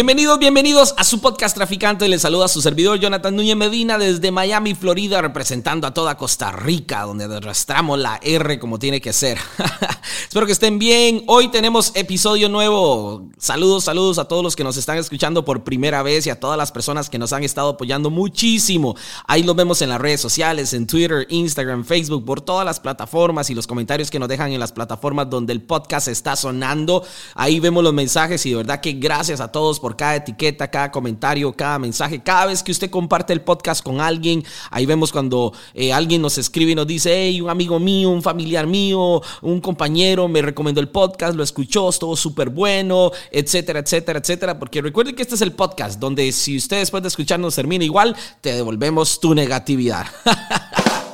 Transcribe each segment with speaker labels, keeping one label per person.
Speaker 1: Bienvenidos, bienvenidos a su podcast Traficante. Les saluda a su servidor Jonathan Núñez Medina desde Miami, Florida, representando a toda Costa Rica, donde arrastramos la R como tiene que ser. Espero que estén bien. Hoy tenemos episodio nuevo. Saludos, saludos a todos los que nos están escuchando por primera vez y a todas las personas que nos han estado apoyando muchísimo. Ahí los vemos en las redes sociales, en Twitter, Instagram, Facebook, por todas las plataformas y los comentarios que nos dejan en las plataformas donde el podcast está sonando. Ahí vemos los mensajes y de verdad que gracias a todos por cada etiqueta, cada comentario, cada mensaje. Cada vez que usted comparte el podcast con alguien, ahí vemos cuando eh, alguien nos escribe y nos dice, hey, un amigo mío, un familiar mío, un compañero me recomendó el podcast, lo escuchó, estuvo súper bueno, etcétera, etcétera, etcétera. Porque recuerden que este es el podcast donde si usted después de escucharnos termina igual, te devolvemos tu negatividad.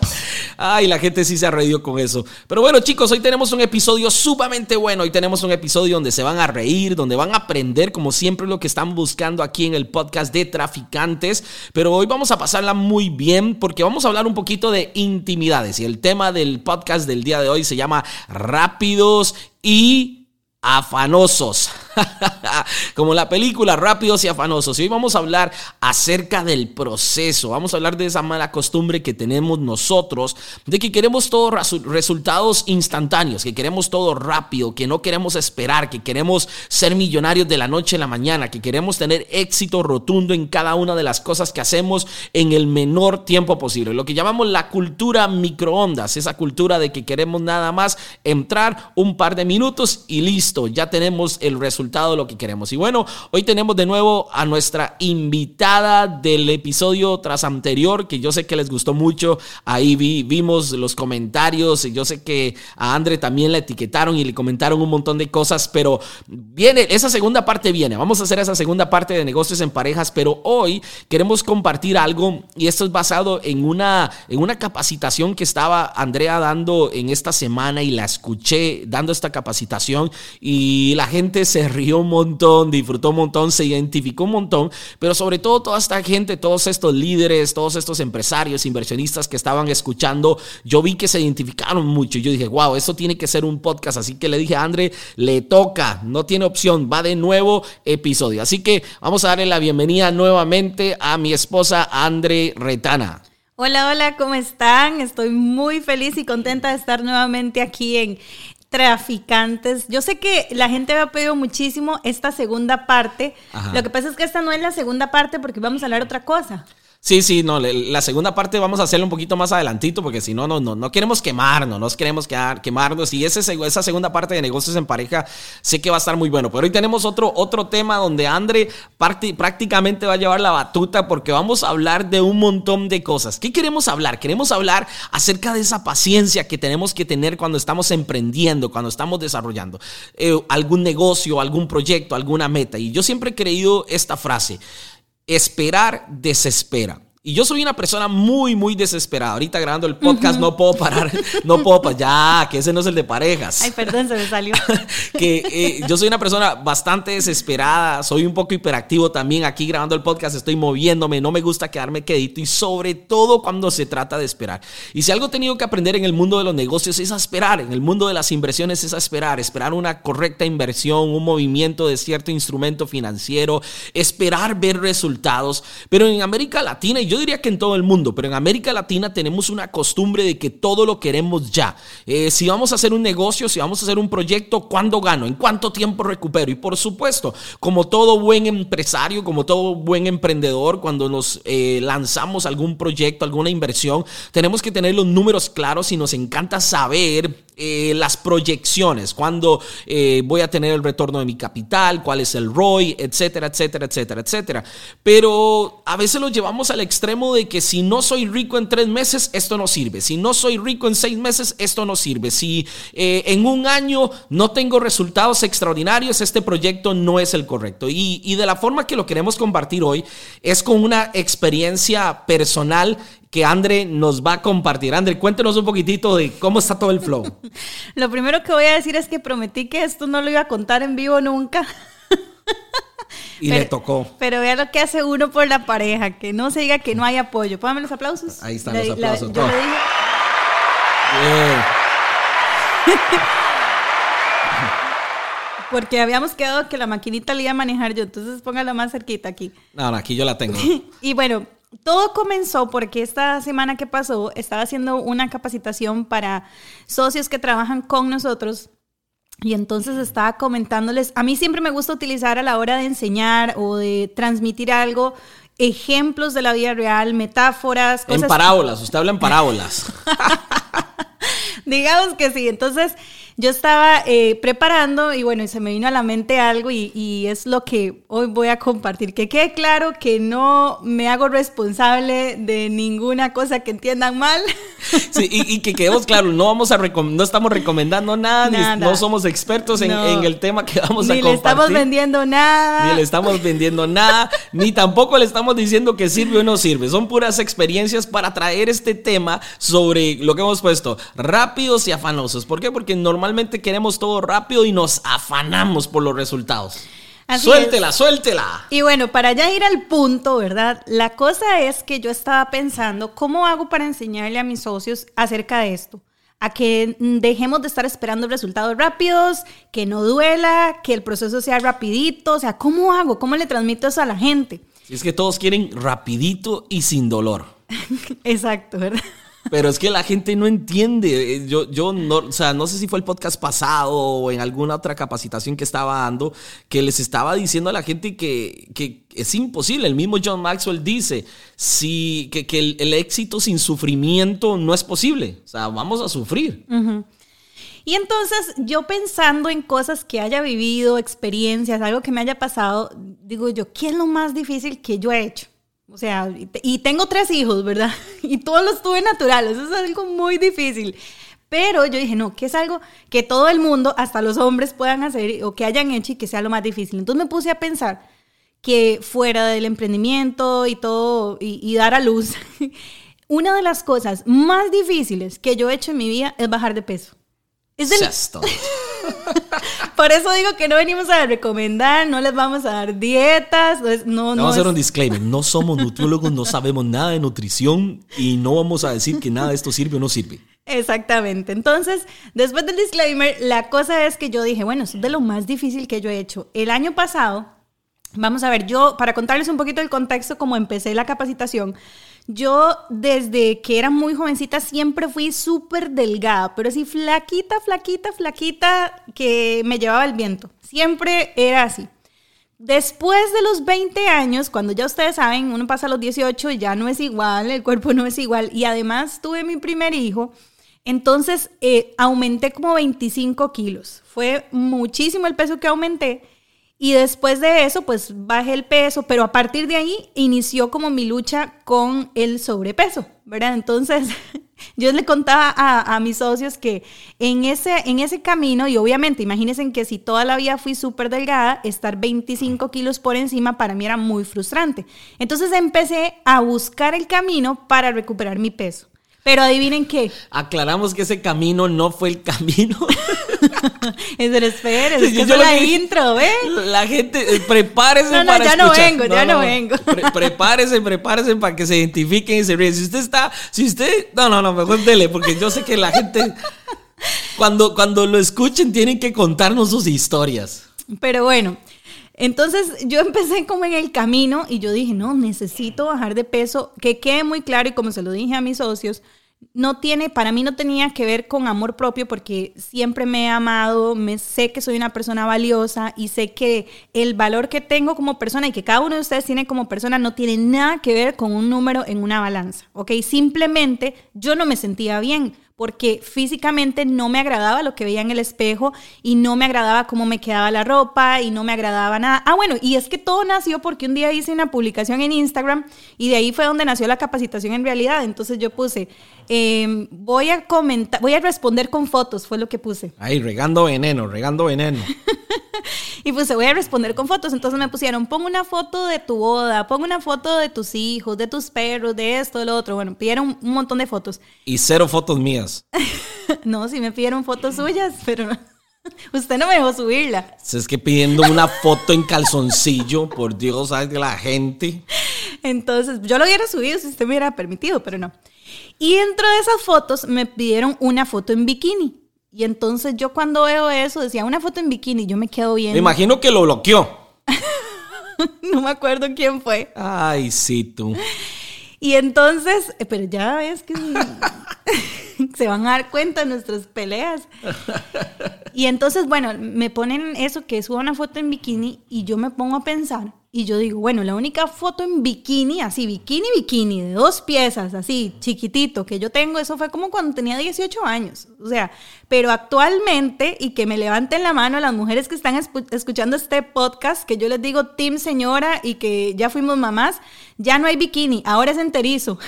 Speaker 1: Ay, la gente sí se ha con eso. Pero bueno, chicos, hoy tenemos un episodio sumamente bueno. Hoy tenemos un episodio donde se van a reír, donde van a aprender, como siempre, lo que están buscando aquí en el podcast de Traficantes. Pero hoy vamos a pasarla muy bien porque vamos a hablar un poquito de intimidades. Y el tema del podcast del día de hoy se llama Rápidos y afanosos. Como la película Rápidos y Afanosos. Y hoy vamos a hablar acerca del proceso. Vamos a hablar de esa mala costumbre que tenemos nosotros de que queremos todos resultados instantáneos, que queremos todo rápido, que no queremos esperar, que queremos ser millonarios de la noche a la mañana, que queremos tener éxito rotundo en cada una de las cosas que hacemos en el menor tiempo posible. Lo que llamamos la cultura microondas, esa cultura de que queremos nada más entrar un par de minutos y listo, ya tenemos el resultado de lo que queremos. Y bueno, hoy tenemos de nuevo a nuestra invitada del episodio tras anterior, que yo sé que les gustó mucho. Ahí vi, vimos los comentarios. y Yo sé que a Andre también la etiquetaron y le comentaron un montón de cosas, pero viene, esa segunda parte viene. Vamos a hacer esa segunda parte de negocios en parejas, pero hoy queremos compartir algo y esto es basado en una, en una capacitación que estaba Andrea dando en esta semana y la escuché dando esta capacitación y la gente se rió un montón, disfrutó un montón, se identificó un montón, pero sobre todo toda esta gente, todos estos líderes, todos estos empresarios, inversionistas que estaban escuchando, yo vi que se identificaron mucho. Yo dije, wow, eso tiene que ser un podcast. Así que le dije a André, le toca, no tiene opción, va de nuevo episodio. Así que vamos a darle la bienvenida nuevamente a mi esposa André Retana.
Speaker 2: Hola, hola, ¿cómo están? Estoy muy feliz y contenta de estar nuevamente aquí en traficantes. Yo sé que la gente me ha pedido muchísimo esta segunda parte. Lo que pasa es que esta no es la segunda parte porque vamos a hablar otra cosa.
Speaker 1: Sí, sí, no, la segunda parte vamos a hacerla un poquito más adelantito porque si no, no, no, no queremos quemarnos, no queremos quemarnos y ese, esa segunda parte de negocios en pareja sé que va a estar muy bueno. Pero hoy tenemos otro, otro tema donde Andre prácticamente va a llevar la batuta porque vamos a hablar de un montón de cosas. ¿Qué queremos hablar? Queremos hablar acerca de esa paciencia que tenemos que tener cuando estamos emprendiendo, cuando estamos desarrollando eh, algún negocio, algún proyecto, alguna meta. Y yo siempre he creído esta frase. Esperar desespera. Y yo soy una persona muy, muy desesperada. Ahorita grabando el podcast no puedo parar, no puedo parar. Ya, que ese no es el de parejas.
Speaker 2: Ay, perdón, se me salió.
Speaker 1: que eh, yo soy una persona bastante desesperada, soy un poco hiperactivo también. Aquí grabando el podcast estoy moviéndome, no me gusta quedarme quedito y sobre todo cuando se trata de esperar. Y si algo he tenido que aprender en el mundo de los negocios es a esperar, en el mundo de las inversiones es a esperar, esperar una correcta inversión, un movimiento de cierto instrumento financiero, esperar ver resultados. Pero en América Latina, y yo diría que en todo el mundo, pero en América Latina tenemos una costumbre de que todo lo queremos ya. Eh, si vamos a hacer un negocio, si vamos a hacer un proyecto, ¿cuándo gano? ¿En cuánto tiempo recupero? Y por supuesto, como todo buen empresario, como todo buen emprendedor, cuando nos eh, lanzamos algún proyecto, alguna inversión, tenemos que tener los números claros y nos encanta saber eh, las proyecciones, cuándo voy a tener el retorno de mi capital, cuál es el ROI, etcétera, etcétera, etcétera, etcétera. Pero a veces lo llevamos al extremo de que si no soy rico en tres meses, esto no sirve. Si no soy rico en seis meses, esto no sirve. Si eh, en un año no tengo resultados extraordinarios, este proyecto no es el correcto. Y, y de la forma que lo queremos compartir hoy es con una experiencia personal que Andre nos va a compartir. Andre, cuéntenos un poquitito de cómo está todo el flow.
Speaker 2: lo primero que voy a decir es que prometí que esto no lo iba a contar en vivo nunca.
Speaker 1: Y le tocó.
Speaker 2: Pero vea lo que hace uno por la pareja, que no se diga que no hay apoyo. Póngame los aplausos.
Speaker 1: Ahí están los aplausos.
Speaker 2: yo le dije. Porque habíamos quedado que la maquinita la iba a manejar yo, entonces póngala más cerquita aquí.
Speaker 1: No, no, aquí yo la tengo.
Speaker 2: y bueno, todo comenzó porque esta semana que pasó estaba haciendo una capacitación para socios que trabajan con nosotros y entonces estaba comentándoles, a mí siempre me gusta utilizar a la hora de enseñar o de transmitir algo ejemplos de la vida real, metáforas,
Speaker 1: cosas. En parábolas, usted habla en parábolas.
Speaker 2: Digamos que sí. Entonces, yo estaba eh, preparando y bueno, se me vino a la mente algo y, es lo que hoy voy a compartir. Que quede claro que no me hago responsable de ninguna cosa que entiendan mal.
Speaker 1: Sí, y, que quedemos claros, no, vamos a no estamos recomendando nada, no somos expertos en, el tema que vamos a compartir. Ni le
Speaker 2: estamos vendiendo nada.
Speaker 1: Ni le estamos vendiendo nada, ni tampoco le estamos diciendo que sirve o no sirve. Son puras experiencias para traer este tema sobre lo que hemos puesto, rápidos y afanosos. ¿Por qué? Porque normalmente normalmente queremos todo rápido y nos afanamos por los resultados. suéltela, suéltela.
Speaker 2: Y bueno, para ya ir al punto, ¿verdad? La cosa es que yo estaba pensando, ¿cómo hago para enseñarle a mis socios acerca de esto? A que dejemos de estar esperando resultados rápidos, que no duela, que el proceso sea rapidito. O sea, ¿cómo hago? ¿Cómo le transmito eso a la gente?
Speaker 1: Es que todos quieren rapidito y sin dolor.
Speaker 2: Exacto, ¿verdad?
Speaker 1: Pero es que la gente no entiende. Eh, yo, yo no, o sea, no sé si fue el podcast pasado o en alguna otra capacitación que estaba dando, que les estaba diciendo a la gente que, que es imposible. El mismo John Maxwell dice si, que, que el, éxito sin sufrimiento no es posible. O sea, vamos a sufrir.
Speaker 2: Y entonces yo pensando en cosas que haya vivido, experiencias, algo que me haya pasado, digo yo, ¿qué es lo más difícil que yo he hecho? O sea, y tengo tres hijos, ¿verdad? Y todos los tuve naturales, eso es algo muy difícil. Pero yo dije, no, que es algo que todo el mundo, hasta los hombres, puedan hacer o que hayan hecho y que sea lo más difícil. Entonces me puse a pensar que fuera del emprendimiento y todo, y, dar a luz, una de las cosas más difíciles que yo he hecho en mi vida es bajar de peso. Es del... Por eso digo que no venimos a recomendar, no les vamos a dar dietas. No,
Speaker 1: no, vamos a hacer un disclaimer. No somos nutriólogos, no sabemos nada de nutrición y no vamos a decir que nada de esto sirve o no sirve.
Speaker 2: Exactamente. Entonces, después del disclaimer, la cosa es que yo dije, bueno, es de lo más difícil que yo he hecho. El año pasado, vamos a ver, yo, para contarles un poquito el contexto, como empecé la capacitación, yo desde que era muy jovencita siempre fui súper delgada, pero así flaquita, flaquita, flaquita que me llevaba el viento. Siempre era así. Después de los 20 años, cuando ya ustedes saben, uno pasa a los 18 y ya no es igual, el cuerpo no es igual, y además tuve mi primer hijo, entonces eh, aumenté como 25 kilos. Fue muchísimo el peso que aumenté. Y después de eso, pues bajé el peso, pero a partir de ahí inició como mi lucha con el sobrepeso, ¿verdad? Entonces, yo le contaba a, mis socios que en ese, en ese camino, y obviamente, imagínense que si toda la vida fui súper delgada, estar 25 kilos por encima para mí era muy frustrante. Entonces empecé a buscar el camino para recuperar mi peso. Pero adivinen qué.
Speaker 1: Aclaramos que ese camino no fue el camino.
Speaker 2: es el espera, es que la intro, ¿ve?
Speaker 1: La gente, eh, prepárese
Speaker 2: no, no,
Speaker 1: para
Speaker 2: ya no vengo, ya no, vengo.
Speaker 1: prepárese, prepárese para que se identifiquen y se ríen. Si usted está, si usted, no, no, no, mejor dele, porque yo sé que la gente, cuando, cuando lo escuchen, tienen que contarnos sus historias.
Speaker 2: Pero bueno, entonces yo empecé como en el camino y yo dije, no, necesito bajar de peso, que quede muy claro y como se lo dije a mis socios, no tiene, para mí no tenía que ver con amor propio porque siempre me he amado, me sé que soy una persona valiosa y sé que el valor que tengo como persona y que cada uno de ustedes tiene como persona no tiene nada que ver con un número en una balanza, ¿ok? Simplemente yo no me sentía bien porque físicamente no me agradaba lo que veía en el espejo y no me agradaba cómo me quedaba la ropa y no me agradaba nada. Ah, bueno, y es que todo nació porque un día hice una publicación en Instagram y de ahí fue donde nació la capacitación en realidad. Entonces yo puse, em, voy a comentar, voy a responder con fotos, fue lo que puse.
Speaker 1: Ahí, regando veneno, regando veneno.
Speaker 2: y puse, voy a responder con fotos. Entonces me pusieron, pon una foto de tu boda, pon una foto de tus hijos, de tus perros, de esto, de lo otro. Bueno, pidieron un montón de fotos.
Speaker 1: Y cero fotos mías.
Speaker 2: no, sí me pidieron fotos suyas, pero usted no me dejó subirla.
Speaker 1: Es que pidiendo una foto en calzoncillo, por Dios, ¿sabes de la gente?
Speaker 2: Entonces, yo lo hubiera subido si usted me hubiera permitido, pero no. Y dentro de esas fotos me pidieron una foto en bikini. Y entonces yo cuando veo eso decía una foto en bikini, yo me quedo bien.
Speaker 1: Me imagino que lo bloqueó.
Speaker 2: no me acuerdo quién fue.
Speaker 1: Ay, sí, tú.
Speaker 2: Y entonces, eh, pero ya ves que se van a dar cuenta de nuestras peleas. Y entonces, bueno, me ponen eso, que suba una foto en bikini y yo me pongo a pensar y yo digo, bueno, la única foto en bikini, así, bikini, bikini, de dos piezas, así, chiquitito, que yo tengo, eso fue como cuando tenía 18 años. O sea, pero actualmente, y que me levanten la mano las mujeres que están escuchando este podcast, que yo les digo, Team Señora, y que ya fuimos mamás, ya no hay bikini, ahora es enterizo.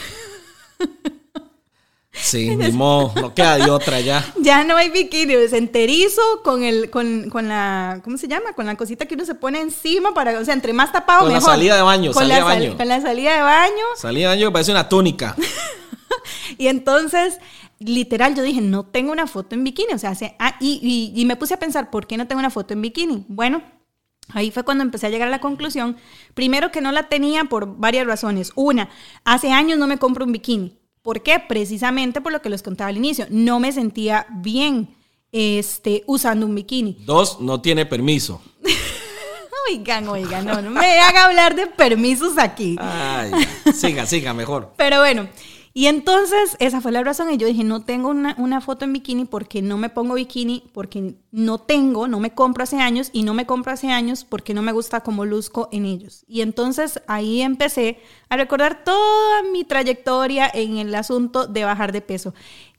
Speaker 1: Sí, ni modo, no queda de otra ya.
Speaker 2: Ya no hay bikini, es enterizo con el, con, con, la, ¿cómo se llama? Con la cosita que uno se pone encima para, o sea, entre más tapado
Speaker 1: con
Speaker 2: mejor.
Speaker 1: Con la salida de baño,
Speaker 2: con
Speaker 1: salida
Speaker 2: la
Speaker 1: de baño.
Speaker 2: con la salida de baño.
Speaker 1: Salida de baño que parece una túnica.
Speaker 2: y entonces, literal, yo dije, no tengo una foto en bikini, o sea, ah, y, y, y me puse a pensar, ¿por qué no tengo una foto en bikini? Bueno, Ahí fue cuando empecé a llegar a la conclusión, primero que no la tenía por varias razones. Una, hace años no me compro un bikini. ¿Por qué? Precisamente por lo que les contaba al inicio. No me sentía bien este, usando un bikini.
Speaker 1: Dos, no tiene permiso.
Speaker 2: oigan, oigan, no, no me haga hablar de permisos aquí.
Speaker 1: Ay, siga, siga, mejor.
Speaker 2: Pero bueno, y entonces esa fue la razón y yo dije, no tengo una, foto en bikini porque no me pongo bikini, porque no tengo, no me compro hace años y no me compro hace años porque no me gusta cómo luzco en ellos. Y entonces ahí empecé a recordar toda mi trayectoria en el asunto de bajar de peso.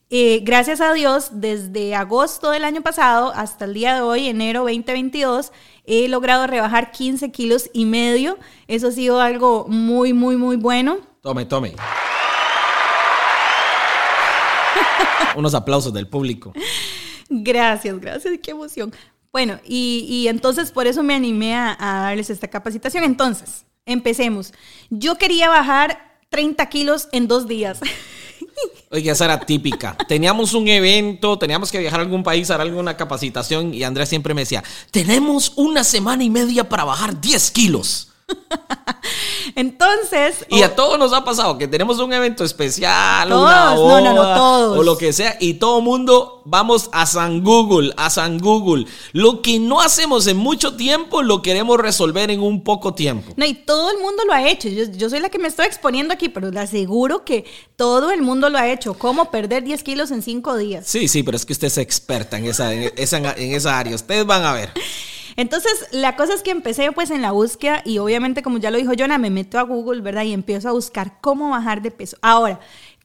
Speaker 2: Eh, gracias a Dios, desde agosto del año pasado hasta el día de hoy, enero 2022, he logrado rebajar 15 kilos y medio. Eso ha sido algo muy, muy, muy bueno.
Speaker 1: Tome, tome. Unos aplausos del público.
Speaker 2: Gracias, gracias, qué emoción. Bueno, y, entonces por eso me animé a, darles esta capacitación. Entonces, empecemos. Yo quería bajar 30 kilos en dos días.
Speaker 1: Oye, esa era típica. Teníamos un evento, teníamos que viajar a algún país, a dar alguna capacitación y Andrea siempre me decía, tenemos una semana y media para bajar 10 kilos.
Speaker 2: Entonces.
Speaker 1: Y a todos nos ha pasado que tenemos un evento especial, una no, no, no, todos. o lo que sea, y todo mundo vamos a San Google, a San Google. Lo que no hacemos en mucho tiempo lo queremos resolver en un poco tiempo.
Speaker 2: No, y todo el mundo lo ha hecho. Yo, soy la que me estoy exponiendo aquí, pero le aseguro que todo el mundo lo ha hecho. ¿Cómo perder 10 kilos en 5 días?
Speaker 1: Sí, sí, pero es que usted es experta en esa, en esa, en esa área. Ustedes van a ver.
Speaker 2: Entonces, la cosa es que empecé pues en la búsqueda y obviamente, como ya lo dijo Jonah, me meto a Google, ¿verdad? Y empiezo a buscar cómo bajar de peso. Ahora,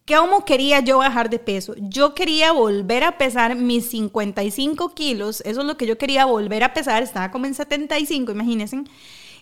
Speaker 2: ¿Cómo quería yo bajar de peso? Yo quería volver a pesar mis 55 kilos, eso es lo que yo quería volver a pesar, estaba como en 75, imagínense,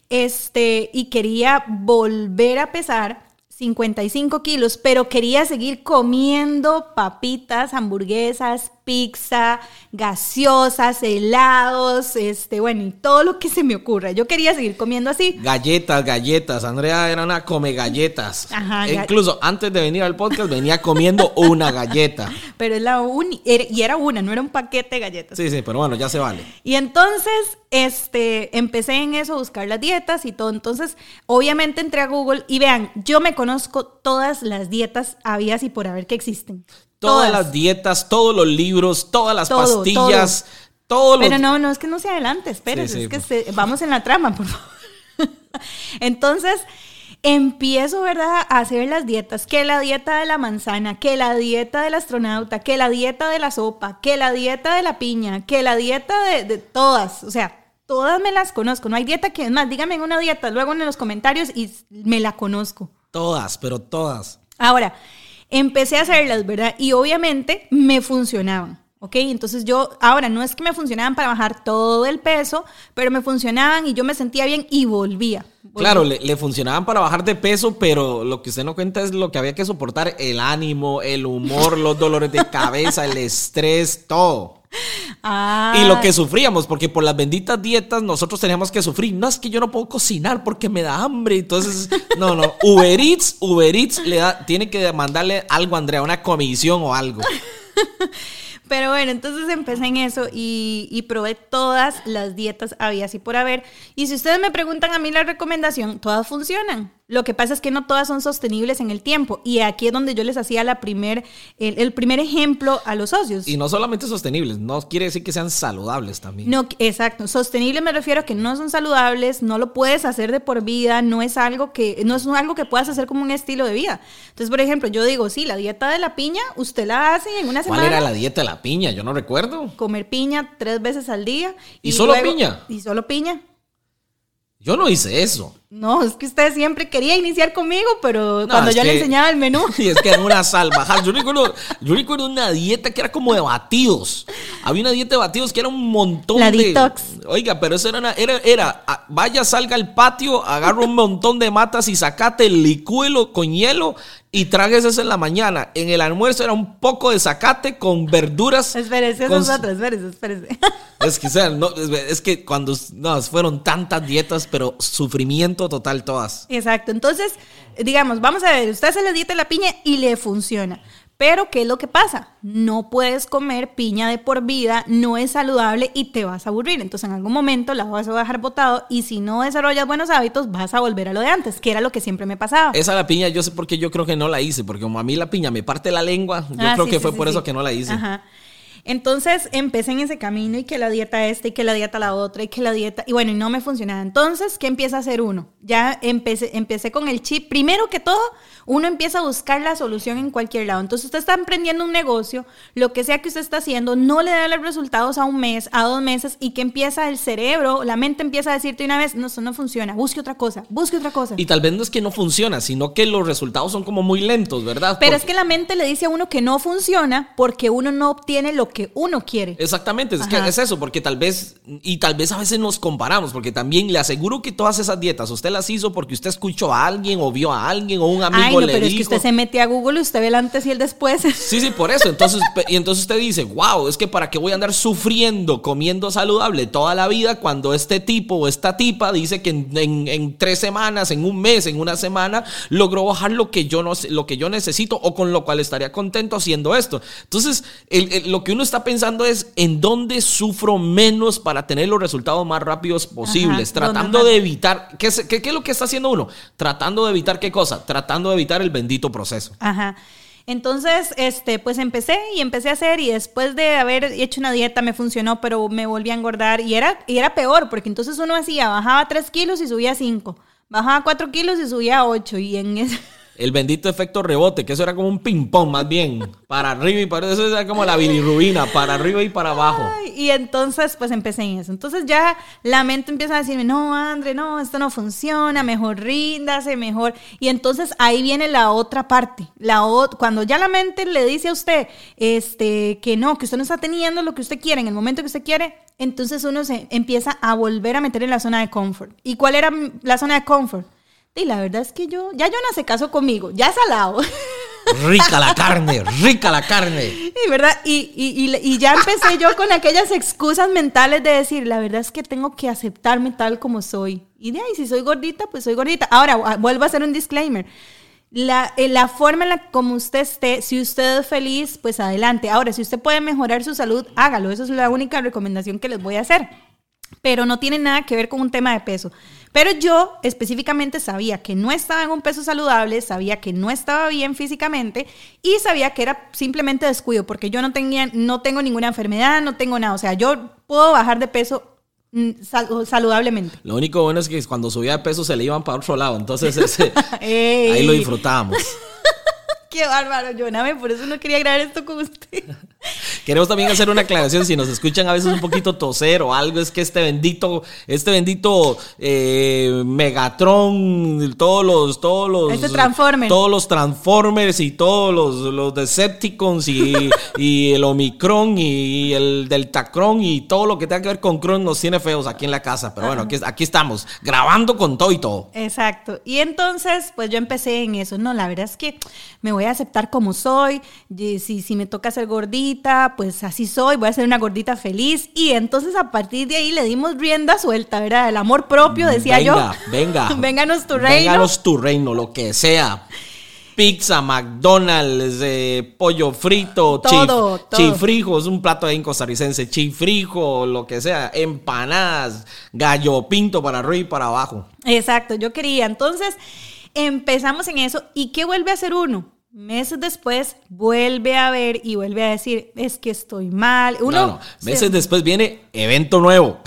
Speaker 2: este, y quería volver a pesar 55 kilos, pero quería seguir comiendo papitas, hamburguesas, pizza, gaseosas, helados, este, bueno, y todo lo que se me ocurra. Yo quería seguir comiendo así.
Speaker 1: Galletas, galletas. Andrea era una come galletas. Ajá, e incluso antes de venir al podcast venía comiendo una galleta.
Speaker 2: Pero es la única, y era una, no era un paquete de galletas.
Speaker 1: Sí, sí, pero bueno, ya se vale.
Speaker 2: Y entonces, este, empecé en eso, a buscar las dietas y todo. Entonces, obviamente entré a Google y vean, yo me conozco todas las dietas habías y por haber que existen.
Speaker 1: Todas, las dietas, todos los libros, todas las pastillas, todo.
Speaker 2: Pero no, no es que no se adelante, espérese, es que vamos en la trama, por favor. Entonces, empiezo, ¿verdad?, a hacer las dietas, que la dieta de la manzana, que la dieta del astronauta, que la dieta de la sopa, que la dieta de la piña, que la dieta de, de todas, o sea, todas me las conozco, no hay dieta que, es más, díganme una dieta luego en los comentarios y me la conozco.
Speaker 1: Todas, pero todas.
Speaker 2: Ahora, empecé a hacerlas, ¿verdad? Y obviamente me funcionaban. ¿Ok? Entonces yo, ahora no es que me funcionaban para bajar todo el peso, pero me funcionaban y yo me sentía bien y volvía.
Speaker 1: Claro, le, funcionaban para bajar de peso, pero lo que usted no cuenta es lo que había que soportar, el ánimo, el humor, los dolores de cabeza, el estrés, todo. Y lo que ah. sufríamos, porque por las benditas dietas nosotros teníamos que sufrir. No es que yo no puedo cocinar porque me da hambre. Entonces, no, no. Uber Eats, Uber Eats le da, tiene que mandarle algo a Andrea, una comisión o algo.
Speaker 2: Pero bueno, entonces empecé en eso y, probé todas las dietas había así por haber. Y si ustedes me preguntan a mí la recomendación, todas funcionan. Lo que pasa es que no todas son sostenibles en el tiempo. Y aquí es donde yo les hacía la primer, el, primer ejemplo a los socios.
Speaker 1: Y no solamente sostenibles, no quiere decir que sean saludables también.
Speaker 2: No, exacto. Sostenible me refiero a que no son saludables, no lo puedes hacer de por vida, no es algo que, no es algo que puedas hacer como un estilo de vida. Entonces, por ejemplo, yo digo, sí, la dieta de la piña, usted la hace en una semana.
Speaker 1: ¿Cuál era la dieta de la piña? Yo no recuerdo.
Speaker 2: Comer piña tres veces al día.
Speaker 1: ¿Y, solo piña?
Speaker 2: Y solo piña.
Speaker 1: Yo no hice eso.
Speaker 2: No, es que usted siempre quería iniciar conmigo, pero cuando yo le enseñaba el menú.
Speaker 1: Y es que era una salvajada. Yo recuerdo, yo recuerdo una dieta que era como de batidos. Había una dieta de batidos que era un montón
Speaker 2: La
Speaker 1: de.
Speaker 2: Detox.
Speaker 1: Oiga, pero eso era, una, era, era, vaya, salga al patio, agarra un montón de matas y sacate el licuelo con hielo y tragues eso en la mañana. En el almuerzo era un poco de zacate con verduras.
Speaker 2: Espérese,
Speaker 1: con...
Speaker 2: espérese, espérese, espérese.
Speaker 1: Es que, o sea, no, es que cuando no, fueron tantas dietas, pero sufrimiento total todas.
Speaker 2: Exacto. Entonces, digamos, vamos a ver, usted hace la dieta de la piña y le funciona. Pero, ¿qué es lo que pasa? No puedes comer piña de por vida, no es saludable y te vas a aburrir. Entonces, en algún momento la vas a dejar botado y si no desarrollas buenos hábitos, vas a volver a lo de antes, que era lo que siempre me pasaba.
Speaker 1: Esa la piña, yo sé por qué yo creo que no la hice, porque como a mí la piña me parte la lengua, yo ah, creo que fue por eso que no la hice. Ajá.
Speaker 2: Entonces empecé en ese camino y que la dieta esta y que la dieta la otra y que la dieta, y bueno, y no me funcionaba. Entonces, ¿qué empieza a hacer uno? Ya empecé, empecé con el chip. Primero que todo, uno empieza a buscar la solución en cualquier lado. Entonces, usted está emprendiendo un negocio, lo que sea que usted está haciendo, no le da los resultados a un mes, a dos meses, y que empieza el cerebro, la mente empieza a decirte una vez, no, eso no funciona, busque otra cosa, busque otra cosa.
Speaker 1: Y tal vez no es que no funciona, sino que los resultados son como muy lentos, ¿verdad?
Speaker 2: Pero es que la mente le dice a uno que no funciona porque uno no obtiene lo que uno quiere.
Speaker 1: Exactamente, es que es eso, porque tal vez, y tal vez a veces nos comparamos, porque también le aseguro que todas esas dietas usted las hizo porque usted escuchó a alguien o vio a alguien o un amigo Ay, no, pero es que
Speaker 2: usted se mete a Google y usted ve el antes y el después.
Speaker 1: Sí, sí, por eso. Entonces, y entonces usted dice, wow, es que para qué voy a andar sufriendo comiendo saludable toda la vida cuando este tipo o esta tipa dice que en, tres semanas, en un mes, en una semana, logró bajar lo que yo no lo que yo necesito o con lo cual estaría contento haciendo esto. Entonces, lo que uno está pensando es en dónde sufro menos para tener los resultados más rápidos posibles, tratando de evitar, ¿qué es, qué, es lo que está haciendo uno? Tratando de evitar qué cosa? Tratando de evitar el bendito proceso.
Speaker 2: Ajá. Entonces, este, pues empecé y empecé a hacer y después de haber hecho una dieta me funcionó, pero me volví a engordar y era, y era peor porque entonces uno hacía, bajaba 3 kilos y subía 5, bajaba 4 kilos y subía 8 y en ese
Speaker 1: el bendito efecto rebote, que eso era como un ping-pong más bien, para arriba y para eso era como la bilirrubina, para arriba y para abajo.
Speaker 2: y entonces pues empecé en eso. Entonces ya la mente empieza a decirme, no, André, no, esto no funciona, mejor ríndase, mejor. Y entonces ahí viene la otra parte, la cuando ya la mente le dice a usted este, que no, que usted no está teniendo lo que usted quiere en el momento que usted quiere, entonces uno se empieza a volver a meter en la zona de confort. ¿Y cuál era la zona de confort? Y la verdad es que yo, ya yo no se caso conmigo, ya es salado.
Speaker 1: Rica la carne, rica la carne.
Speaker 2: Y, ¿verdad? Y, y, y, ya empecé yo con aquellas excusas mentales de decir, la verdad es que tengo que aceptarme tal como soy. Y de ahí, si soy gordita, pues soy gordita. Ahora, vuelvo a hacer un disclaimer. La, eh, la forma en la como usted esté, si usted es feliz, pues adelante. Ahora, si usted puede mejorar su salud, hágalo. Esa es la única recomendación que les voy a hacer. Pero no tiene nada que ver con un tema de peso. Pero yo específicamente sabía que no estaba en un peso saludable, sabía que no estaba bien físicamente y sabía que era simplemente descuido, porque yo no, tenía, no tengo ninguna enfermedad, no tengo nada. O sea, yo puedo bajar de peso mm, saludablemente.
Speaker 1: Lo único bueno es que cuando subía de peso se le iban para otro lado, entonces ese, ahí lo disfrutábamos.
Speaker 2: Qué bárbaro, Joname, por eso no quería grabar esto con usted.
Speaker 1: Queremos también hacer una aclaración, si nos escuchan a veces un poquito toser o algo, es que este bendito, este bendito eh, Megatron, todos los, todos los,
Speaker 2: este Transformers.
Speaker 1: todos los Transformers y todos los, los Decepticons y, y el Omicron y el Deltacron y todo lo que tenga que ver con Cron nos tiene feos aquí en la casa, pero bueno, aquí, aquí estamos, grabando con todo y todo.
Speaker 2: Exacto, y entonces pues yo empecé en eso, no, la verdad es que me voy a aceptar como soy, si, si me toca ser gordita, pues así soy, voy a ser una gordita feliz. Y entonces a partir de ahí le dimos rienda suelta, ¿verdad? El amor propio, decía
Speaker 1: yo.
Speaker 2: Venga, venga. Vénganos tu reino.
Speaker 1: Vénganos tu reino, lo que sea. Pizza, McDonald's, eh, pollo frito, todo, chifrijo, es un plato ahí en costarricense, chifrijo, lo que sea, empanadas, gallo pinto para arriba y para abajo.
Speaker 2: Exacto, yo quería. Entonces, empezamos en eso y ¿qué vuelve a hacer uno? Meses después vuelve a ver y vuelve a decir, es que estoy mal. Uno,
Speaker 1: no, Meses después viene evento nuevo.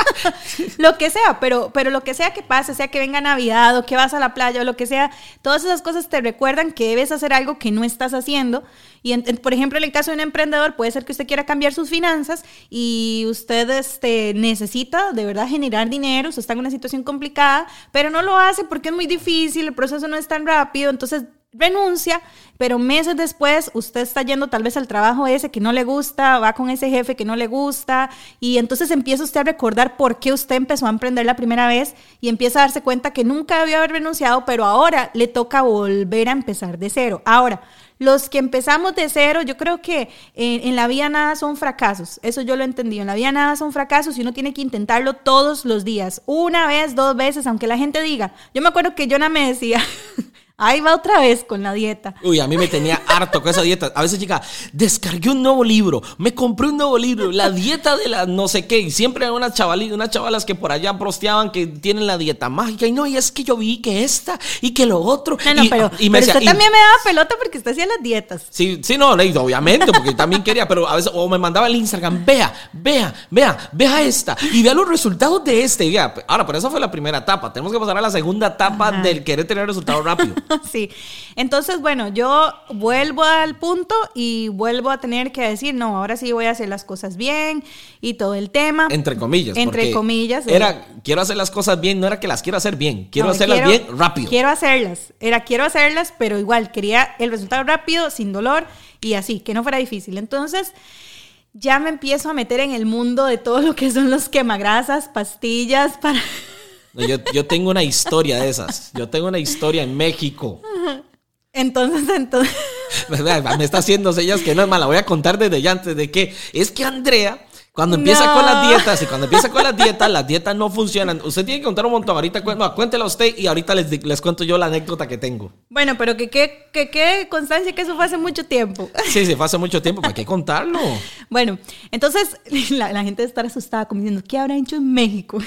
Speaker 2: lo que sea, pero, pero lo que sea que pase, sea que venga Navidad o que vas a la playa o lo que sea, todas esas cosas te recuerdan que debes hacer algo que no estás haciendo. Y por ejemplo, en el caso de un emprendedor, puede ser que usted quiera cambiar sus finanzas y usted este, necesita de verdad generar dinero, usted está en una situación complicada, pero no lo hace porque es muy difícil, el proceso no es tan rápido, entonces renuncia, pero meses después usted está yendo tal vez al trabajo ese que no le gusta, va con ese jefe que no le gusta y entonces empieza usted a recordar por qué usted empezó a emprender la primera vez y empieza a darse cuenta que nunca debió haber renunciado, pero ahora le toca volver a empezar de cero. Ahora, los que empezamos de cero, yo creo que en, la vida nada son fracasos. Eso yo lo entendí. En la vida nada son fracasos y uno tiene que intentarlo todos los días. Una vez, dos veces, aunque la gente diga. Yo me acuerdo que Jonah me decía, Ahí va otra vez con la dieta.
Speaker 1: Uy, a mí me tenía harto con esa dieta. A veces llega, descargué un nuevo libro, me compré un nuevo libro, la dieta de la no sé qué. Y siempre hay unas chavalitas, unas chavalas que por allá prosteaban que tienen la dieta mágica. Y no, y es que yo vi que esta y que lo otro.
Speaker 2: No,
Speaker 1: y,
Speaker 2: pero, y me usted también me daba pelota porque usted hacía las dietas.
Speaker 1: Sí, sí, no, obviamente, porque también quería, pero a veces, o me mandaba el Instagram, vea, vea, vea, vea esta. Y vea los resultados de este. Y ahora, pero esa fue la primera etapa. Tenemos que pasar a la segunda etapa del querer tener resultados rápido.
Speaker 2: sí. Entonces, bueno, yo vuelvo al punto y vuelvo a tener que decir, no, ahora sí voy a hacer las cosas bien y todo el tema.
Speaker 1: Entre comillas.
Speaker 2: Entre comillas.
Speaker 1: Era, quiero hacer las cosas bien, no era que las quiero hacer bien, quiero hacerlas bien rápido.
Speaker 2: Quiero hacerlas, era quiero hacerlas, pero igual quería el resultado rápido, sin dolor y así, que no fuera difícil. Entonces ya me empiezo a meter en el mundo de todo lo que son los quemagrasas, pastillas para...
Speaker 1: Yo, tengo una historia de esas. Yo tengo una historia en México.
Speaker 2: Entonces, entonces.
Speaker 1: Me está haciendo señas que no es mala. Voy a contar desde ya antes de que es que Andrea cuando empieza con las dietas y cuando empieza con las dietas, las dietas no funcionan. Usted tiene que contar un montón. Ahorita no, cuéntela usted y ahorita les, les cuento yo la anécdota que tengo.
Speaker 2: Bueno, pero que qué constancia que eso fue hace mucho tiempo.
Speaker 1: Sí, sí, fue hace mucho tiempo. ¿Para qué contarlo?
Speaker 2: Bueno, entonces la, gente debe estar asustada como diciendo, ¿qué habrá hecho en México?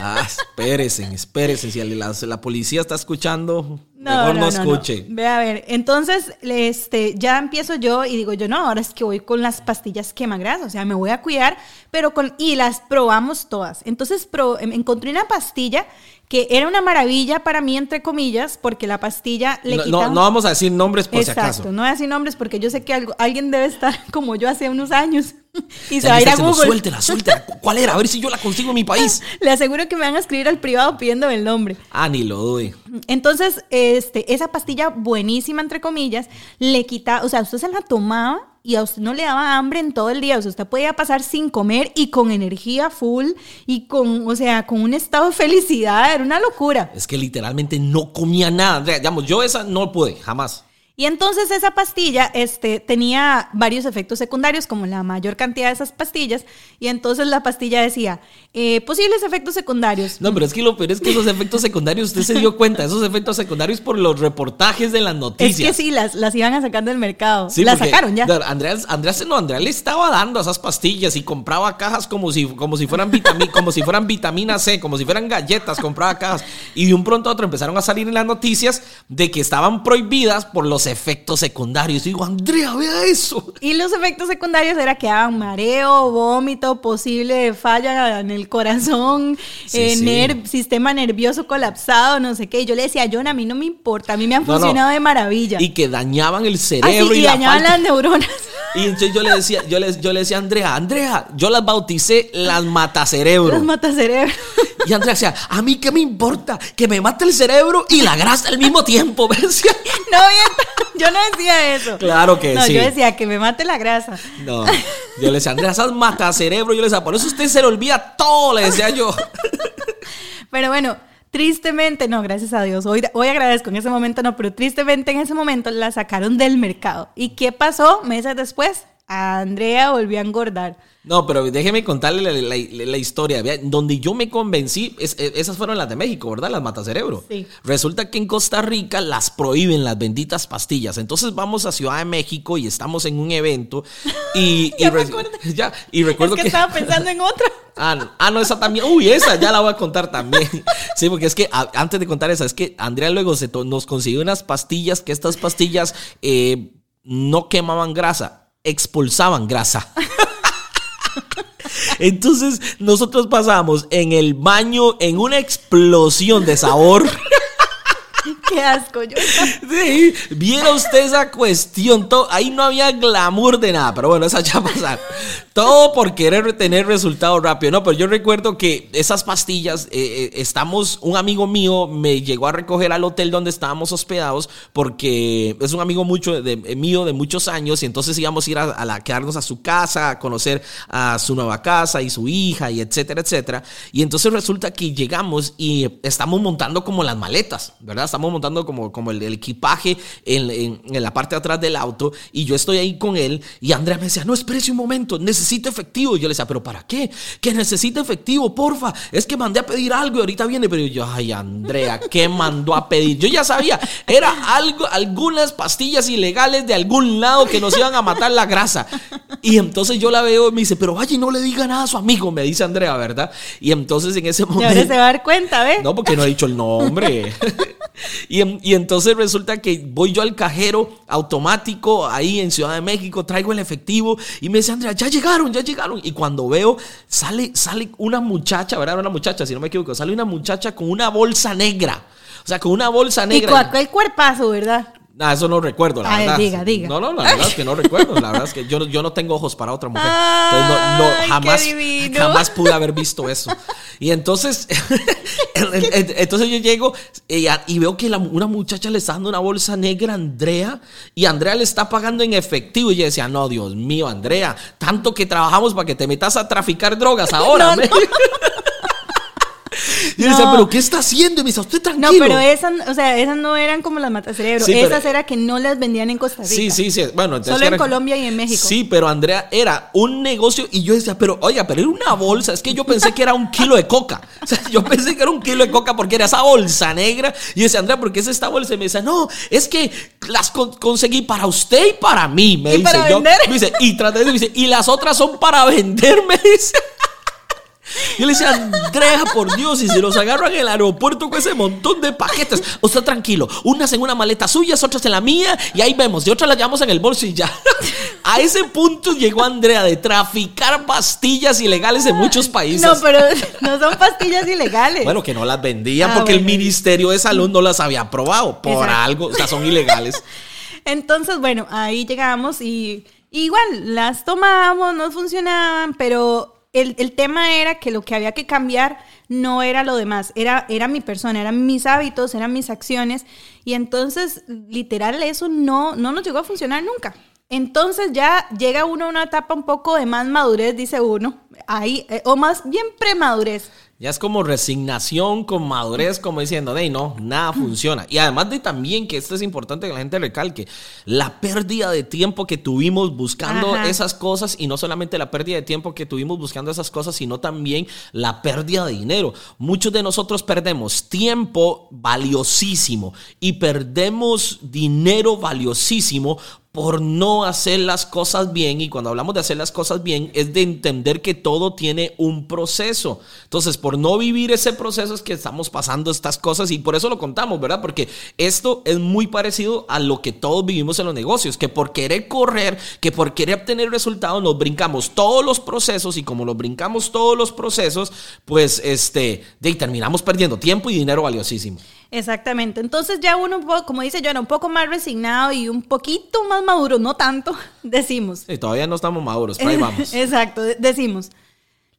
Speaker 1: Ah, espérense, espérense. Si la, policía está escuchando, mejor no, escuche.
Speaker 2: Ve a ver, entonces este, ya empiezo yo y digo yo, no, ahora es que voy con las pastillas quemagrasas, o sea, me voy a cuidar, pero con, y las probamos todas. Entonces pro, em, encontré una pastilla que era una maravilla para mí, entre comillas, porque la pastilla le
Speaker 1: no, No, vamos a decir nombres por
Speaker 2: si
Speaker 1: acaso.
Speaker 2: no voy a decir nombres porque yo sé que alguien debe estar como yo hace unos años y se va a ir a Google.
Speaker 1: Suéltela, suéltela. ¿Cuál era? A ver si yo la consigo en mi país.
Speaker 2: Le aseguro que me van a escribir al privado pidiéndome el nombre.
Speaker 1: Ah, ni lo doy.
Speaker 2: Entonces, este, esa pastilla buenísima, entre comillas, le quita, o sea, usted se la tomaba y a usted no le daba hambre en todo el día. O sea, usted podía pasar sin comer y con energía full y con, o sea, con un estado de felicidad. Era una locura.
Speaker 1: Es que literalmente no comía nada. Digamos, yo esa no pude, jamás.
Speaker 2: Y entonces esa pastilla este, tenía varios efectos secundarios, como la mayor cantidad de esas pastillas. Y entonces la pastilla decía, eh, posibles efectos secundarios.
Speaker 1: No, pero es que lo peor es que esos efectos secundarios, usted se dio cuenta, esos efectos secundarios por los reportajes de las noticias.
Speaker 2: Es que sí, las, las iban a sacar del mercado. Sí, las sacaron ya.
Speaker 1: Andrea, Andrea, no, Andrea le estaba dando esas pastillas y compraba cajas como si, como si, fueran, vitamina, como si fueran vitamina C, como si fueran galletas, compraba cajas. Y de un pronto a otro empezaron a salir en las noticias de que estaban prohibidas por los efectos secundarios. Y digo, Andrea, vea eso.
Speaker 2: Y los efectos secundarios era que daban mareo, vómito, posible falla en el corazón, eh, sistema nervioso colapsado, no sé qué. Y yo le decía, John, a mí no me importa, a mí me han funcionado de maravilla.
Speaker 1: Y que dañaban el cerebro.
Speaker 2: y, dañaban las neuronas.
Speaker 1: Y entonces yo le decía, yo le, yo le decía a Andrea, Andrea, yo las bauticé las matacerebro.
Speaker 2: Las matacerebro.
Speaker 1: Y Andrea decía, a mí qué me importa, que me mate el cerebro y la grasa al mismo tiempo. Me decía.
Speaker 2: No, yo no decía eso.
Speaker 1: Claro que
Speaker 2: no,
Speaker 1: sí.
Speaker 2: Yo decía que me mate la grasa.
Speaker 1: No, yo le decía, Andrea, esas matacerebro. Yo le decía, por eso usted se le olvida todo, le decía yo.
Speaker 2: Pero bueno, tristemente, no, gracias a Dios, hoy, hoy agradezco, en ese momento no, pero tristemente en ese momento la sacaron del mercado. ¿Y qué pasó meses después? Andrea volvió a engordar.
Speaker 1: No, pero déjeme contarle la, historia. Donde yo me convencí, e, esas fueron las de México, ¿verdad? Las matacerebro.
Speaker 2: Sí.
Speaker 1: Resulta que en Costa Rica las prohíben las benditas pastillas. Entonces vamos a Ciudad de México y estamos en un evento. Y,
Speaker 2: ya, y,
Speaker 1: ya, y recuerdo
Speaker 2: que, estaba pensando en otra.
Speaker 1: Ah, ah, no, esa también. Uy, esa ya la voy a contar también. Sí, porque es que antes de contar esa, es que Andrea luego se nos consiguió unas pastillas, que estas pastillas eh, no quemaban grasa, expulsaban grasa. Entonces nosotros pasamos en el baño en una explosión de sabor.
Speaker 2: Qué asco. Yo...
Speaker 1: Sí, viera usted esa cuestión. Todo, ahí no había glamour de nada, pero bueno, esa ya pasar. Todo por querer tener resultado rápido. No, pero yo recuerdo que esas pastillas, eh, eh, estamos, un amigo mío me llegó a recoger al hotel donde estábamos hospedados porque es un amigo mucho de, eh, mío de muchos años y entonces íbamos a ir a, quedarnos a su casa, a conocer a su nueva casa y su hija y etcétera, etcétera. Y entonces resulta que llegamos y estamos montando como las maletas, ¿verdad? Estamos montando como, como el, equipaje en, en, la parte de atrás del auto y yo estoy ahí con él y Andrea me decía, no, espérese un momento, necesito efectivo. Y yo le decía, ¿pero para qué? Que necesita efectivo, porfa. Es que mandé a pedir algo y ahorita viene. Pero yo, ay, Andrea, ¿qué mandó a pedir? Yo ya sabía, era algo, algunas pastillas ilegales de algún lado que nos iban a matar la grasa. Y entonces yo la veo y me dice, pero vaya y no le diga nada a su amigo, me dice Andrea, ¿verdad? Y entonces en ese momento.
Speaker 2: Y ahora se va a dar cuenta, ¿ves?
Speaker 1: No, porque no he dicho el nombre. y, y entonces resulta que voy yo al cajero automático ahí en Ciudad de México, traigo el efectivo y me dice, Andrea, ya llegaron ya llegaron. Y cuando veo, sale, sale una muchacha, ¿verdad? Una muchacha, si no me equivoco, sale una muchacha con una bolsa negra. O sea, con una bolsa negra. Y
Speaker 2: con aquel cuerpazo, ¿verdad?
Speaker 1: Ah, eso no recuerdo, la verdad.
Speaker 2: Diga, diga.
Speaker 1: No, no, la verdad es que no recuerdo. La verdad es que yo, yo no tengo ojos para otra mujer. Entonces, no, jamás, jamás pude haber visto eso. Y entonces, entonces yo llego y, veo que una muchacha le está dando una bolsa negra a Andrea y Andrea le está pagando en efectivo. Y yo decía, no, Dios mío, Andrea, tanto que trabajamos para que te metas a traficar drogas ahora. Y yo decía, ¿pero qué está haciendo? Y me dice, usted tranquilo.
Speaker 2: No, pero esas, o sea, esas no eran como las matacerebro. esas eran que no las vendían en Costa Rica.
Speaker 1: Sí, sí, sí. Bueno,
Speaker 2: Solo en Colombia y en México.
Speaker 1: Sí, pero Andrea era un negocio y yo decía, pero oiga, pero era una bolsa. Es que yo pensé que era un kilo de coca. O sea, yo pensé que era un kilo de coca porque era esa bolsa negra. Y yo decía, Andrea, ¿por qué es esta bolsa? Y me dice, no, es que las conseguí para usted y para mí. Me dice yo. Me dice, y traté de dice, y las otras son para vender, me dice. Yo le decía, Andrea, por Dios, y se los agarran en el aeropuerto con ese montón de paquetes. Usted tranquilo, unas en una maleta suya, otras en la mía, y ahí vemos, y otras las llevamos en el bolso y ya. A ese punto llegó Andrea de traficar pastillas ilegales en muchos países.
Speaker 2: No, pero no son pastillas ilegales.
Speaker 1: Bueno, que no las vendían ah, porque el Ministerio de Salud no las había aprobado por algo, o sea, son ilegales.
Speaker 2: Entonces, bueno, ahí llegamos y igual las tomamos, no funcionaban, pero el, tema era que lo que había que cambiar no era lo demás, era, era mi persona, eran mis hábitos, eran mis acciones. Y entonces, literal, eso no, no nos llegó a funcionar nunca. Entonces ya llega uno a una etapa un poco de más madurez, dice uno, ahí, eh, o más bien premadurez.
Speaker 1: Ya es como resignación con madurez, como diciendo, hey, no, nada funciona. Y además de también, que esto es importante que la gente recalque, la pérdida de tiempo que tuvimos buscando esas cosas, y no solamente la pérdida de tiempo que tuvimos buscando esas cosas, sino también la pérdida de dinero. Muchos de nosotros perdemos tiempo valiosísimo y perdemos dinero valiosísimo por no hacer las cosas bien. Y cuando hablamos de hacer las cosas bien, es de entender que todo tiene un proceso. Entonces, por no vivir ese proceso es que estamos pasando estas cosas y por eso lo contamos, ¿verdad? Porque esto es muy parecido a lo que todos vivimos en los negocios, que por querer correr, que por querer obtener resultados, nos brincamos todos los procesos y como nos brincamos todos los procesos, pues este, de, terminamos perdiendo tiempo y dinero valiosísimo.
Speaker 2: Exactamente. Entonces ya uno, como dice yo, un poco más resignado y un poquito más maduro, no tanto, decimos.
Speaker 1: Sí, todavía no estamos maduros, pero ahí vamos.
Speaker 2: Exacto, decimos.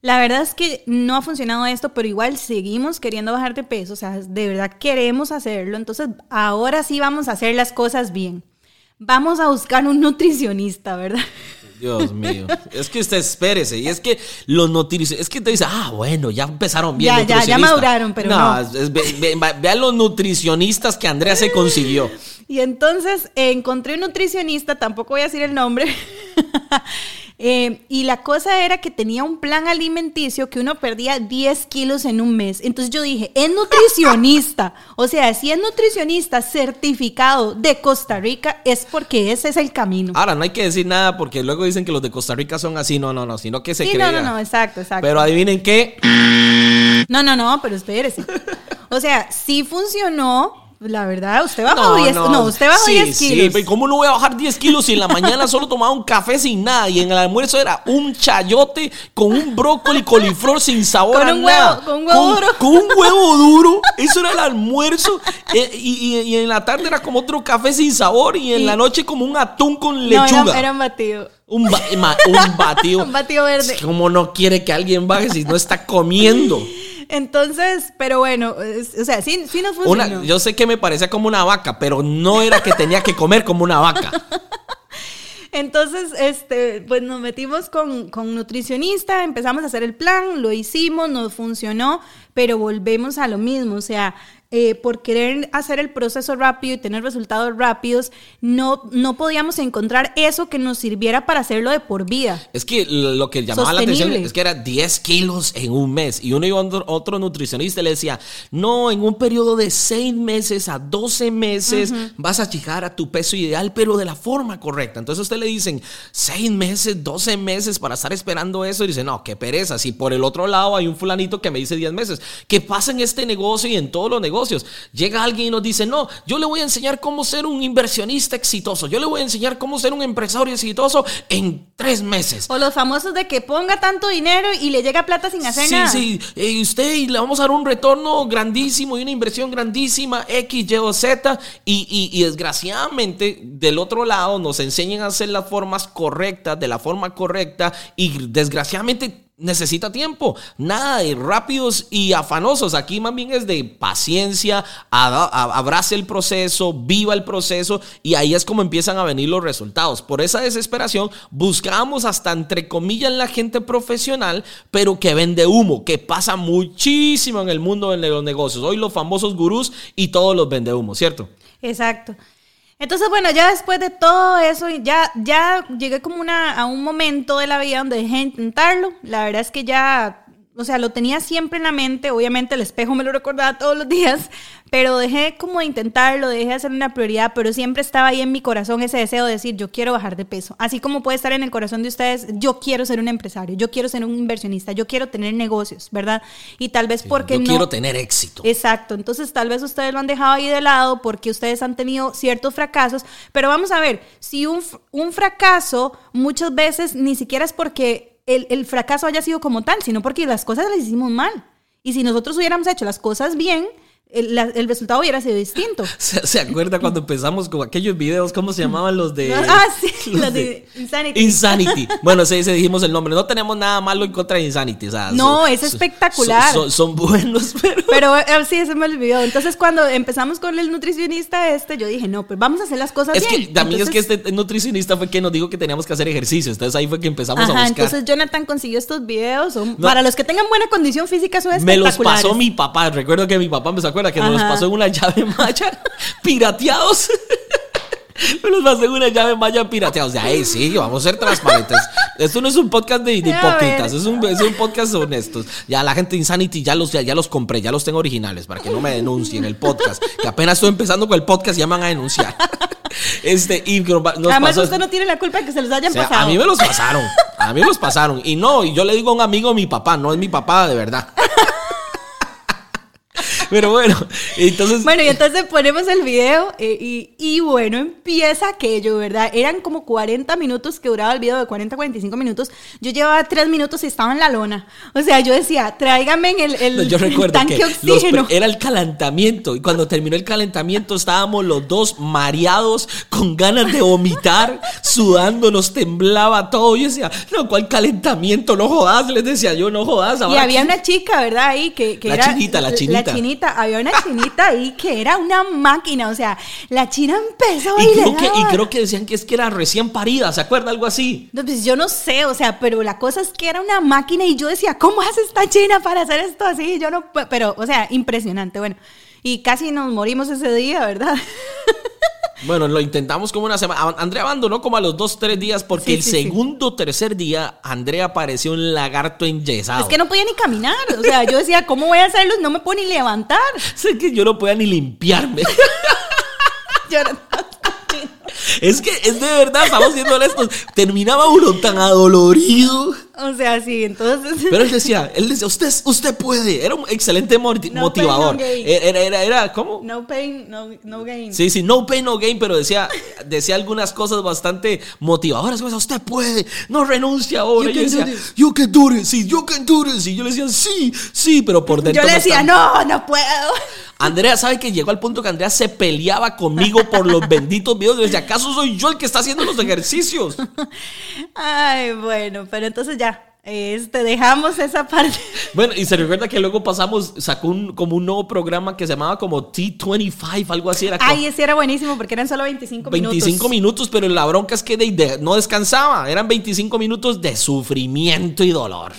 Speaker 2: La verdad es que no ha funcionado esto, pero igual seguimos queriendo bajar de peso, o sea, de verdad queremos hacerlo. Entonces, ahora sí vamos a hacer las cosas bien. Vamos a buscar un nutricionista, ¿verdad?
Speaker 1: Dios mío. Es que usted espérese. Y es que los nutricionistas. Es que te dice, ah, bueno, ya empezaron bien.
Speaker 2: Ya, ya, ya maduraron, pero no.
Speaker 1: vean los nutricionistas que Andrea se consiguió.
Speaker 2: Y entonces encontré un nutricionista, tampoco voy a decir el nombre. Eh, y la cosa era que tenía un plan alimenticio que uno perdía 10 kilos en un mes. Entonces yo dije, es nutricionista. o sea, si es nutricionista certificado de Costa Rica, es porque ese es el camino.
Speaker 1: Ahora, no hay que decir nada porque luego dicen que los de Costa Rica son así. No, no, no, sino que se
Speaker 2: sí, No, no, no, exacto, exacto.
Speaker 1: Pero adivinen qué.
Speaker 2: No, no, no, pero espérese. O sea, sí funcionó la verdad, usted bajó 10 no, no. usted bajó 10 kilos.
Speaker 1: Sí, ¿cómo no voy a bajar 10 kilos si en la mañana solo tomaba un café sin nada y en el almuerzo era un chayote con un brócoli coliflor sin sabor
Speaker 2: con
Speaker 1: a
Speaker 2: un
Speaker 1: nada?
Speaker 2: Huevo, con un huevo duro.
Speaker 1: Con un huevo duro. Eso era el almuerzo. Eh, y, y, en la tarde era como otro café sin sabor y en la noche como un atún con lechuga.
Speaker 2: No, era, un batido.
Speaker 1: Un, un batido.
Speaker 2: un batido verde.
Speaker 1: Como no quiere que alguien baje si no está comiendo.
Speaker 2: Entonces, pero bueno, o sea, sí, sí nos funcionó.
Speaker 1: yo sé que me parecía como una vaca, pero no era que tenía que comer como una vaca.
Speaker 2: Entonces, este, pues nos metimos con, con nutricionista, empezamos a hacer el plan, lo hicimos, nos funcionó, pero volvemos a lo mismo, o sea, eh, por querer hacer el proceso rápido y tener resultados rápidos, no, no podíamos encontrar eso que nos sirviera para hacerlo de por vida.
Speaker 1: Es que lo que llamaba la atención es que era 10 kilos en un mes. Y uno a otro nutricionista y le decía, no, en un periodo de 6 meses a 12 meses vas a llegar a tu peso ideal, pero de la forma correcta. Entonces a usted le dicen, 6 meses, 12 meses para estar esperando eso. Y dice, no, qué pereza. Si por el otro lado hay un fulanito que me dice 10 meses, ¿qué pasa en este negocio y en todos los negocios? Llega alguien y nos dice, no, yo le voy a enseñar cómo ser un inversionista exitoso, yo le voy a enseñar cómo ser un empresario exitoso en tres meses.
Speaker 2: O los famosos de que ponga tanto dinero y le llega plata sin hacer nada.
Speaker 1: Sí, sí, y usted le vamos a dar un retorno grandísimo y una inversión grandísima, X, Y o Z, y, y desgraciadamente del otro lado nos enseñan a hacer las formas correctas, de la forma correcta, y desgraciadamente necesita tiempo. Nada de rápidos y afanosos. Aquí más bien es de paciencia, abrace el proceso, viva el proceso y ahí es como empiezan a venir los resultados. Por esa desesperación buscamos hasta entre comillas la gente profesional, pero que vende humo, que pasa muchísimo en el mundo de los negocios. Hoy los famosos gurús y todos los vende humo, ¿cierto?
Speaker 2: Exacto. Entonces, bueno, ya después de todo eso, ya, ya llegué como una, a un momento de la vida donde dejé de intentarlo. La verdad es que ya o sea, lo tenía siempre en la mente, obviamente el espejo me lo recordaba todos los días, pero dejé como de intentarlo, dejé de hacer una prioridad, pero siempre estaba ahí en mi corazón ese deseo de decir, yo quiero bajar de peso. Así como puede estar en el corazón de ustedes, yo quiero ser un empresario, yo quiero ser un inversionista, yo quiero tener negocios, ¿verdad? Y tal vez porque
Speaker 1: yo quiero tener éxito.
Speaker 2: Exacto, entonces tal vez ustedes lo han dejado ahí de lado porque ustedes han tenido ciertos fracasos, pero vamos a ver, si un, un fracaso muchas veces ni siquiera es porque el, el fracaso haya sido como tal, sino porque las cosas las hicimos mal. Y si nosotros hubiéramos hecho las cosas bien, el, resultado hubiera sido distinto.
Speaker 1: ¿Se, acuerda cuando empezamos con aquellos videos? ¿Cómo se llamaban los de.
Speaker 2: Ah, sí, los, de, Insanity.
Speaker 1: Insanity. Bueno, sí, se dijimos el nombre. No tenemos nada malo en contra de Insanity.
Speaker 2: no, es espectacular.
Speaker 1: Son, buenos, pero.
Speaker 2: Pero eh, sí, ese me olvidó. Entonces, cuando empezamos con el nutricionista este, yo dije, no, pues vamos a hacer las cosas
Speaker 1: es
Speaker 2: bien.
Speaker 1: Que, también es que este nutricionista fue quien nos dijo que teníamos que hacer ejercicio. Entonces ahí fue que empezamos a buscar.
Speaker 2: Entonces, Jonathan consiguió estos videos. para los que tengan buena condición física, son
Speaker 1: Me los pasó mi papá. Recuerdo que mi papá me se acuerda que nos los pasó en una llave maya pirateados. Me los pasé en una llave maya pirateados. De ahí sí, vamos a ser transparentes. Esto no es un podcast de, hipócritas, es un, es un, podcast honestos. Ya la gente de Insanity ya los, ya, los compré, ya los tengo originales para que no me denuncien el podcast. Que apenas estoy empezando con el podcast, ya me van a denunciar. Este, y
Speaker 2: Además, usted no tiene la culpa de que se los hayan pasado.
Speaker 1: A mí me los pasaron. A mí me los pasaron. Y no, y yo le digo a un amigo mi papá, no es mi papá de verdad. Pero bueno, entonces.
Speaker 2: Bueno, y entonces ponemos el video eh, y, y, bueno, empieza aquello, ¿verdad? Eran como 40 minutos que duraba el video, de 40 a 45 minutos. Yo llevaba 3 minutos y estaba en la lona. O sea, yo decía, tráigame el, el,
Speaker 1: yo recuerdo
Speaker 2: tanque que oxígeno.
Speaker 1: era el calentamiento. Y cuando terminó el calentamiento, estábamos los dos mareados, con ganas de vomitar, sudando, nos temblaba todo. Yo decía, no, ¿cuál calentamiento? No jodas, les decía yo, no jodas.
Speaker 2: y había una chica, ¿verdad? Ahí que, que
Speaker 1: la chinita, la chinita.
Speaker 2: La chinita había una chinita ahí que era una máquina, o sea, la china empezó
Speaker 1: y, creo que, y creo que decían que es que era recién parida, ¿se acuerda? Algo así.
Speaker 2: No, pues yo no sé, o sea, pero la cosa es que era una máquina y yo decía, ¿cómo hace esta china para hacer esto así? Yo no, pero, o sea, impresionante, bueno. Y casi nos morimos ese día, ¿verdad?
Speaker 1: Bueno, lo intentamos como una semana. Andrea abandonó como a los dos, tres días porque el segundo, tercer día, Andrea apareció un lagarto enyesado.
Speaker 2: Es que no podía ni caminar. O sea, yo decía, ¿cómo voy a hacerlo? No me puedo ni levantar.
Speaker 1: Sé que yo no podía ni limpiarme. yo es que es de verdad, estamos siendo honestos. Terminaba uno tan adolorido.
Speaker 2: O sea, sí, entonces.
Speaker 1: Pero él decía, él decía, usted, usted puede. Era un excelente motivador. era, era, era, ¿cómo?
Speaker 2: No pain, no, no, gain.
Speaker 1: Sí, sí, no pain, no gain, pero decía, decía algunas cosas bastante motivadoras. Como, usted puede, no renuncia ahora. You y yo decía, can do it, sí, you can do it. Y yo le decía, sí, sí, pero por dentro.
Speaker 2: Yo le decía, no, no puedo.
Speaker 1: Andrea sabe que llegó al punto que Andrea se peleaba conmigo por los benditos videos. Acaso soy yo el que está haciendo los ejercicios.
Speaker 2: Ay, bueno, pero entonces ya. Este, dejamos esa parte.
Speaker 1: Bueno, y se recuerda que luego pasamos, sacó un, como un nuevo programa que se llamaba como T25, algo así. Era
Speaker 2: Ay, ese era buenísimo porque eran solo 25 minutos.
Speaker 1: 25 minutos, pero la bronca es que no descansaba. Eran 25 minutos de sufrimiento y dolor.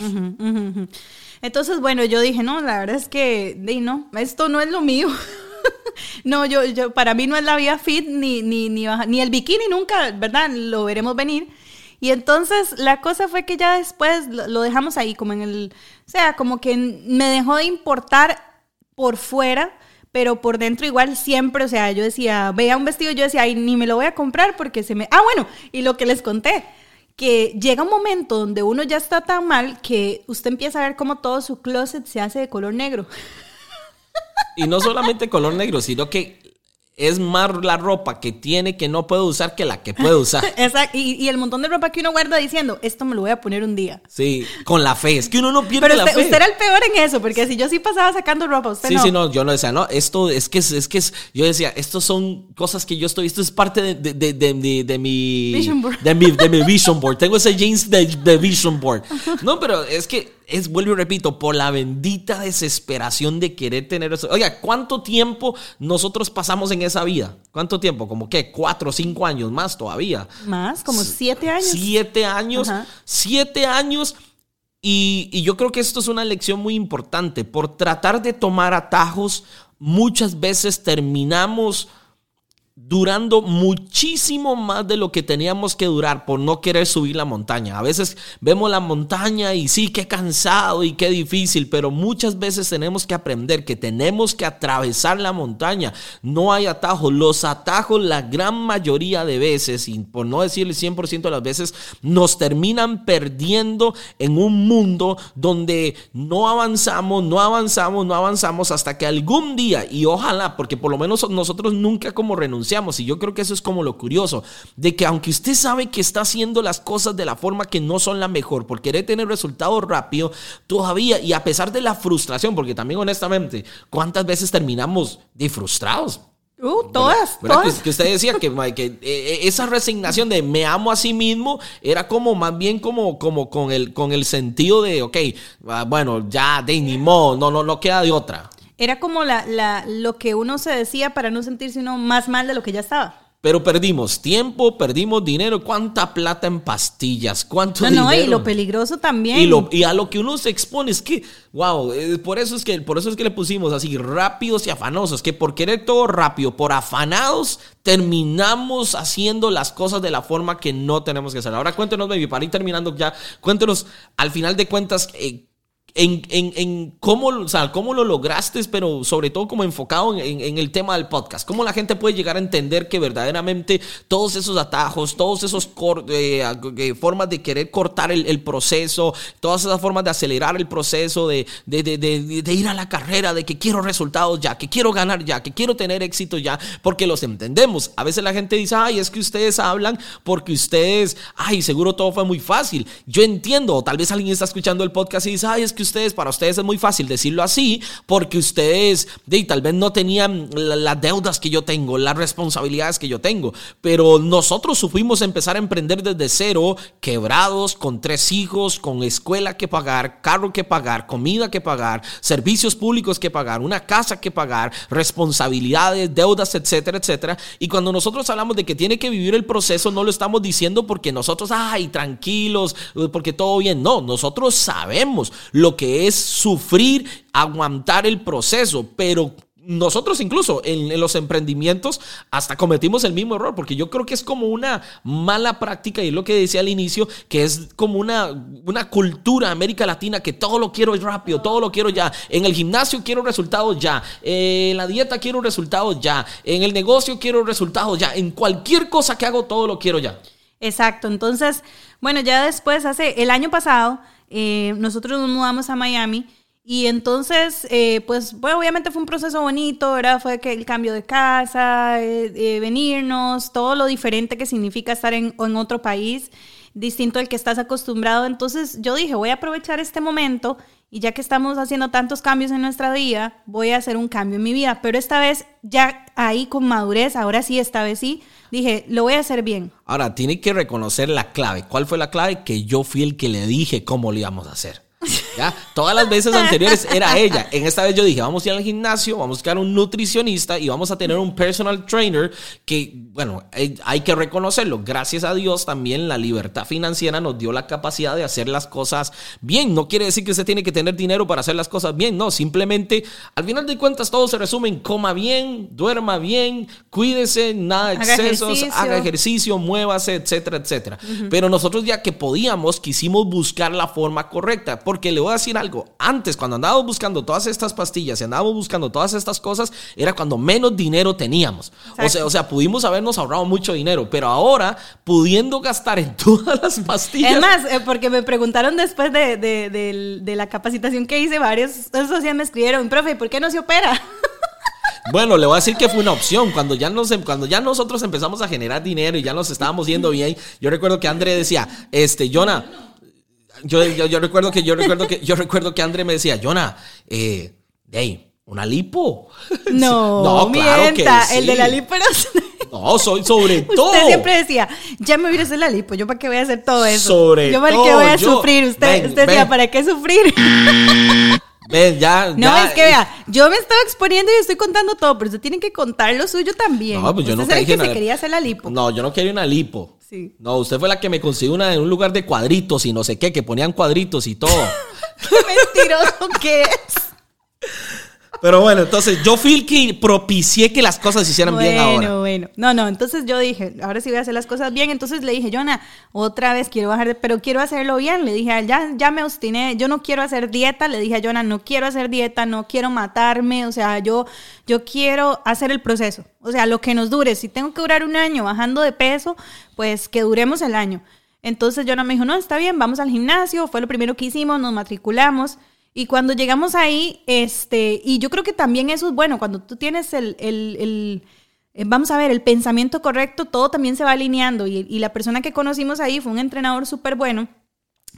Speaker 2: Entonces, bueno, yo dije, no, la verdad es que, no, esto no es lo mío. no, yo, yo, para mí no es la vida fit ni, ni, ni, ni el bikini nunca, ¿verdad? Lo veremos venir. Y entonces la cosa fue que ya después lo dejamos ahí, como en el, o sea, como que me dejó de importar por fuera, pero por dentro igual siempre, o sea, yo decía, veía un vestido, yo decía, ay, ni me lo voy a comprar porque se me... Ah, bueno, y lo que les conté, que llega un momento donde uno ya está tan mal que usted empieza a ver cómo todo su closet se hace de color negro.
Speaker 1: Y no solamente color negro, sino que es más la ropa que tiene que no puede usar que la que puede usar.
Speaker 2: Exacto. Y, el montón de ropa que uno guarda diciendo, esto me lo voy a poner un día.
Speaker 1: Sí, con la fe. Es que uno no pierde
Speaker 2: Pero
Speaker 1: la fe.
Speaker 2: usted era el peor en eso, porque si yo sí pasaba sacando ropa, usted no.
Speaker 1: Sí, sí, no, yo no decía, no, esto es que es, es que es, yo decía, esto son cosas que yo estoy, esto es parte de, de, de, de mi...
Speaker 2: Vision board.
Speaker 1: De mi, de mi vision board. Tengo ese jeans de, vision board. No, pero es que es, vuelvo y repito, por la bendita desesperación de querer tener eso. Oiga, ¿cuánto tiempo nosotros pasamos en esa vida? ¿Cuánto tiempo? ¿Como qué? ¿Cuatro o cinco años más todavía?
Speaker 2: Más, como siete años.
Speaker 1: Siete años. Siete años. Y, y yo creo que esto es una lección muy importante. Por tratar de tomar atajos, muchas veces terminamos durando muchísimo más de lo que teníamos que durar por no querer subir la montaña. A veces vemos la montaña y sí, qué cansado y qué difícil, pero muchas veces tenemos que aprender que tenemos que atravesar la montaña. No hay atajos. Los atajos la gran mayoría de veces, y por no decir el 100% de las veces, nos terminan perdiendo en un mundo donde no avanzamos, no avanzamos, no avanzamos hasta que algún día, y ojalá, porque por lo menos nosotros nunca como renunciamos, y yo creo que eso es como lo curioso, de que aunque usted sabe que está haciendo las cosas de la forma que no son la mejor, por querer tener resultados rápido, todavía, y a pesar de la frustración, porque también honestamente, ¿cuántas veces terminamos de frustrados?
Speaker 2: Uh, todas, todas.
Speaker 1: Que, usted decía que, que eh, eh, esa resignación de me amo a sí mismo era como más bien como, como con, el, con el sentido de, ok, ah, bueno, ya de ni modo, no, no, no queda de otra.
Speaker 2: Era como la, la, lo que uno se decía para no sentirse uno más mal de lo que ya estaba.
Speaker 1: Pero perdimos tiempo, perdimos dinero, cuánta plata en pastillas, cuánto no, dinero. No,
Speaker 2: y lo peligroso también.
Speaker 1: Y, lo, y, a lo que uno se expone es que, wow, eh, por eso es que, por eso es que le pusimos así rápidos y afanosos, que por querer todo rápido, por afanados, terminamos haciendo las cosas de la forma que no tenemos que hacer. Ahora cuéntenos, baby, para ir terminando ya, cuéntenos, al final de cuentas, eh, en, en, en cómo, o cómo lo lograste, pero sobre todo como enfocado en, en, el tema del podcast. Cómo la gente puede llegar a entender que verdaderamente todos esos atajos, todos esos eh, formas de querer cortar el, el, proceso, todas esas formas de acelerar el proceso, de, de, de, de, ir a la carrera, de que quiero resultados ya, que quiero ganar ya, que quiero tener éxito ya, porque los entendemos. A veces la gente dice, ay, es que ustedes hablan porque ustedes, ay, seguro todo fue muy fácil. Yo entiendo, o tal vez alguien está escuchando el podcast y dice, ay, es que ustedes, para ustedes es muy fácil decirlo así, porque ustedes de, tal vez no tenían las deudas que yo tengo, las responsabilidades que yo tengo, pero nosotros supimos empezar a emprender desde cero, quebrados, con tres hijos, con escuela que pagar, carro que pagar, comida que pagar, servicios públicos que pagar, una casa que pagar, responsabilidades, deudas, etcétera, etcétera. Y cuando nosotros hablamos de que tiene que vivir el proceso, no lo estamos diciendo porque nosotros, ay, tranquilos, porque todo bien. No, nosotros sabemos lo que es sufrir, aguantar el proceso, pero nosotros incluso en, los emprendimientos hasta cometimos el mismo error, porque yo creo que es como una mala práctica, y lo que decía al inicio, que es como una, una cultura América Latina que todo lo quiero rápido, todo lo quiero ya. En el gimnasio quiero resultados ya, en la dieta quiero resultados ya, en el negocio quiero resultados ya, en cualquier cosa que hago todo lo quiero ya.
Speaker 2: Exacto, entonces, bueno, ya después, hace el año pasado, eh, nosotros nos mudamos a Miami y entonces, eh, pues, bueno, obviamente fue un proceso bonito, ¿verdad? Fue que el cambio de casa, eh, eh, venirnos, todo lo diferente que significa estar en, en, otro país, distinto al que estás acostumbrado. Entonces yo dije, voy a aprovechar este momento y ya que estamos haciendo tantos cambios en nuestra vida, voy a hacer un cambio en mi vida. Pero esta vez ya ahí con madurez, ahora sí, esta vez sí, dije, lo voy a hacer bien.
Speaker 1: Ahora, tiene que reconocer la clave. ¿Cuál fue la clave? Que yo fui el que le dije cómo lo íbamos a hacer. ¿Ya? Todas las veces anteriores era ella. En esta vez yo dije, vamos a ir al gimnasio, vamos a buscar un nutricionista y vamos a tener un personal trainer que, bueno, hay que reconocerlo. Gracias a Dios también la libertad financiera nos dio la capacidad de hacer las cosas bien. No quiere decir que usted tiene que tener dinero para hacer las cosas bien, no, simplemente al final de cuentas todo se resume en coma bien, duerma bien, cuídese, nada de excesos, haga ejercicio, muévase, etcétera, etcétera. Pero nosotros ya que podíamos, quisimos buscar la forma correcta, porque le voy a decir algo. Antes, cuando andábamos buscando todas estas pastillas y andábamos buscando todas estas cosas, era cuando menos dinero teníamos. O sea, o sea, pudimos habernos ahorrado mucho dinero, pero ahora, pudiendo gastar en todas las pastillas.
Speaker 2: Es más, eh, porque me preguntaron después de, de, la capacitación que hice, varios socios me escribieron, profe, ¿por qué no se opera?
Speaker 1: Bueno, le voy a decir que fue una opción. Cuando ya, nos, em, cuando ya nosotros empezamos a generar dinero y ya nos estábamos yendo bien, yo recuerdo que André decía, este, Jonah, yo, yo, recuerdo que yo recuerdo que yo recuerdo que André me decía, Jonah, eh, hey, una lipo.
Speaker 2: No, no claro que sí. el de la lipo era
Speaker 1: No, soy sobre todo.
Speaker 2: Usted siempre decía, ya me voy a hacer la lipo, yo para qué voy a hacer todo eso. Sobre yo para qué voy a sufrir. Usted, usted decía, ¿para qué sufrir?
Speaker 1: Ven, ya,
Speaker 2: no, es que vea, yo me estaba exponiendo y estoy contando todo, pero usted tiene que contar lo suyo también. No, pues yo no que se quería hacer la lipo.
Speaker 1: No, yo no quería una lipo. No, usted fue la que me consiguió una en un lugar de cuadritos y no sé qué, que ponían cuadritos y todo.
Speaker 2: ¿Qué mentiroso que es?
Speaker 1: Pero bueno, entonces yo fui el que propicié que las cosas se hicieran bien ahora.
Speaker 2: Bueno, bueno. No, no, entonces yo dije, ahora sí voy a hacer las cosas bien. Entonces le dije, Jonah, otra vez quiero bajar, de, pero quiero hacerlo bien. Le dije, ya, ya me obstiné, yo no quiero hacer dieta. Le dije a Jonah, no quiero hacer dieta, no quiero matarme. O sea, yo, yo quiero hacer el proceso. O sea, lo que nos dure. Si tengo que durar un año bajando de peso, pues que duremos el año. Entonces Jonah me dijo, no, está bien, vamos al gimnasio. Fue lo primero que hicimos, nos matriculamos. Y cuando llegamos ahí, este, y yo creo que también eso es bueno, cuando tú tienes el, el, eh, vamos a ver, el pensamiento correcto, todo también se va alineando. Y, y la persona que conocimos ahí fue un entrenador súper bueno.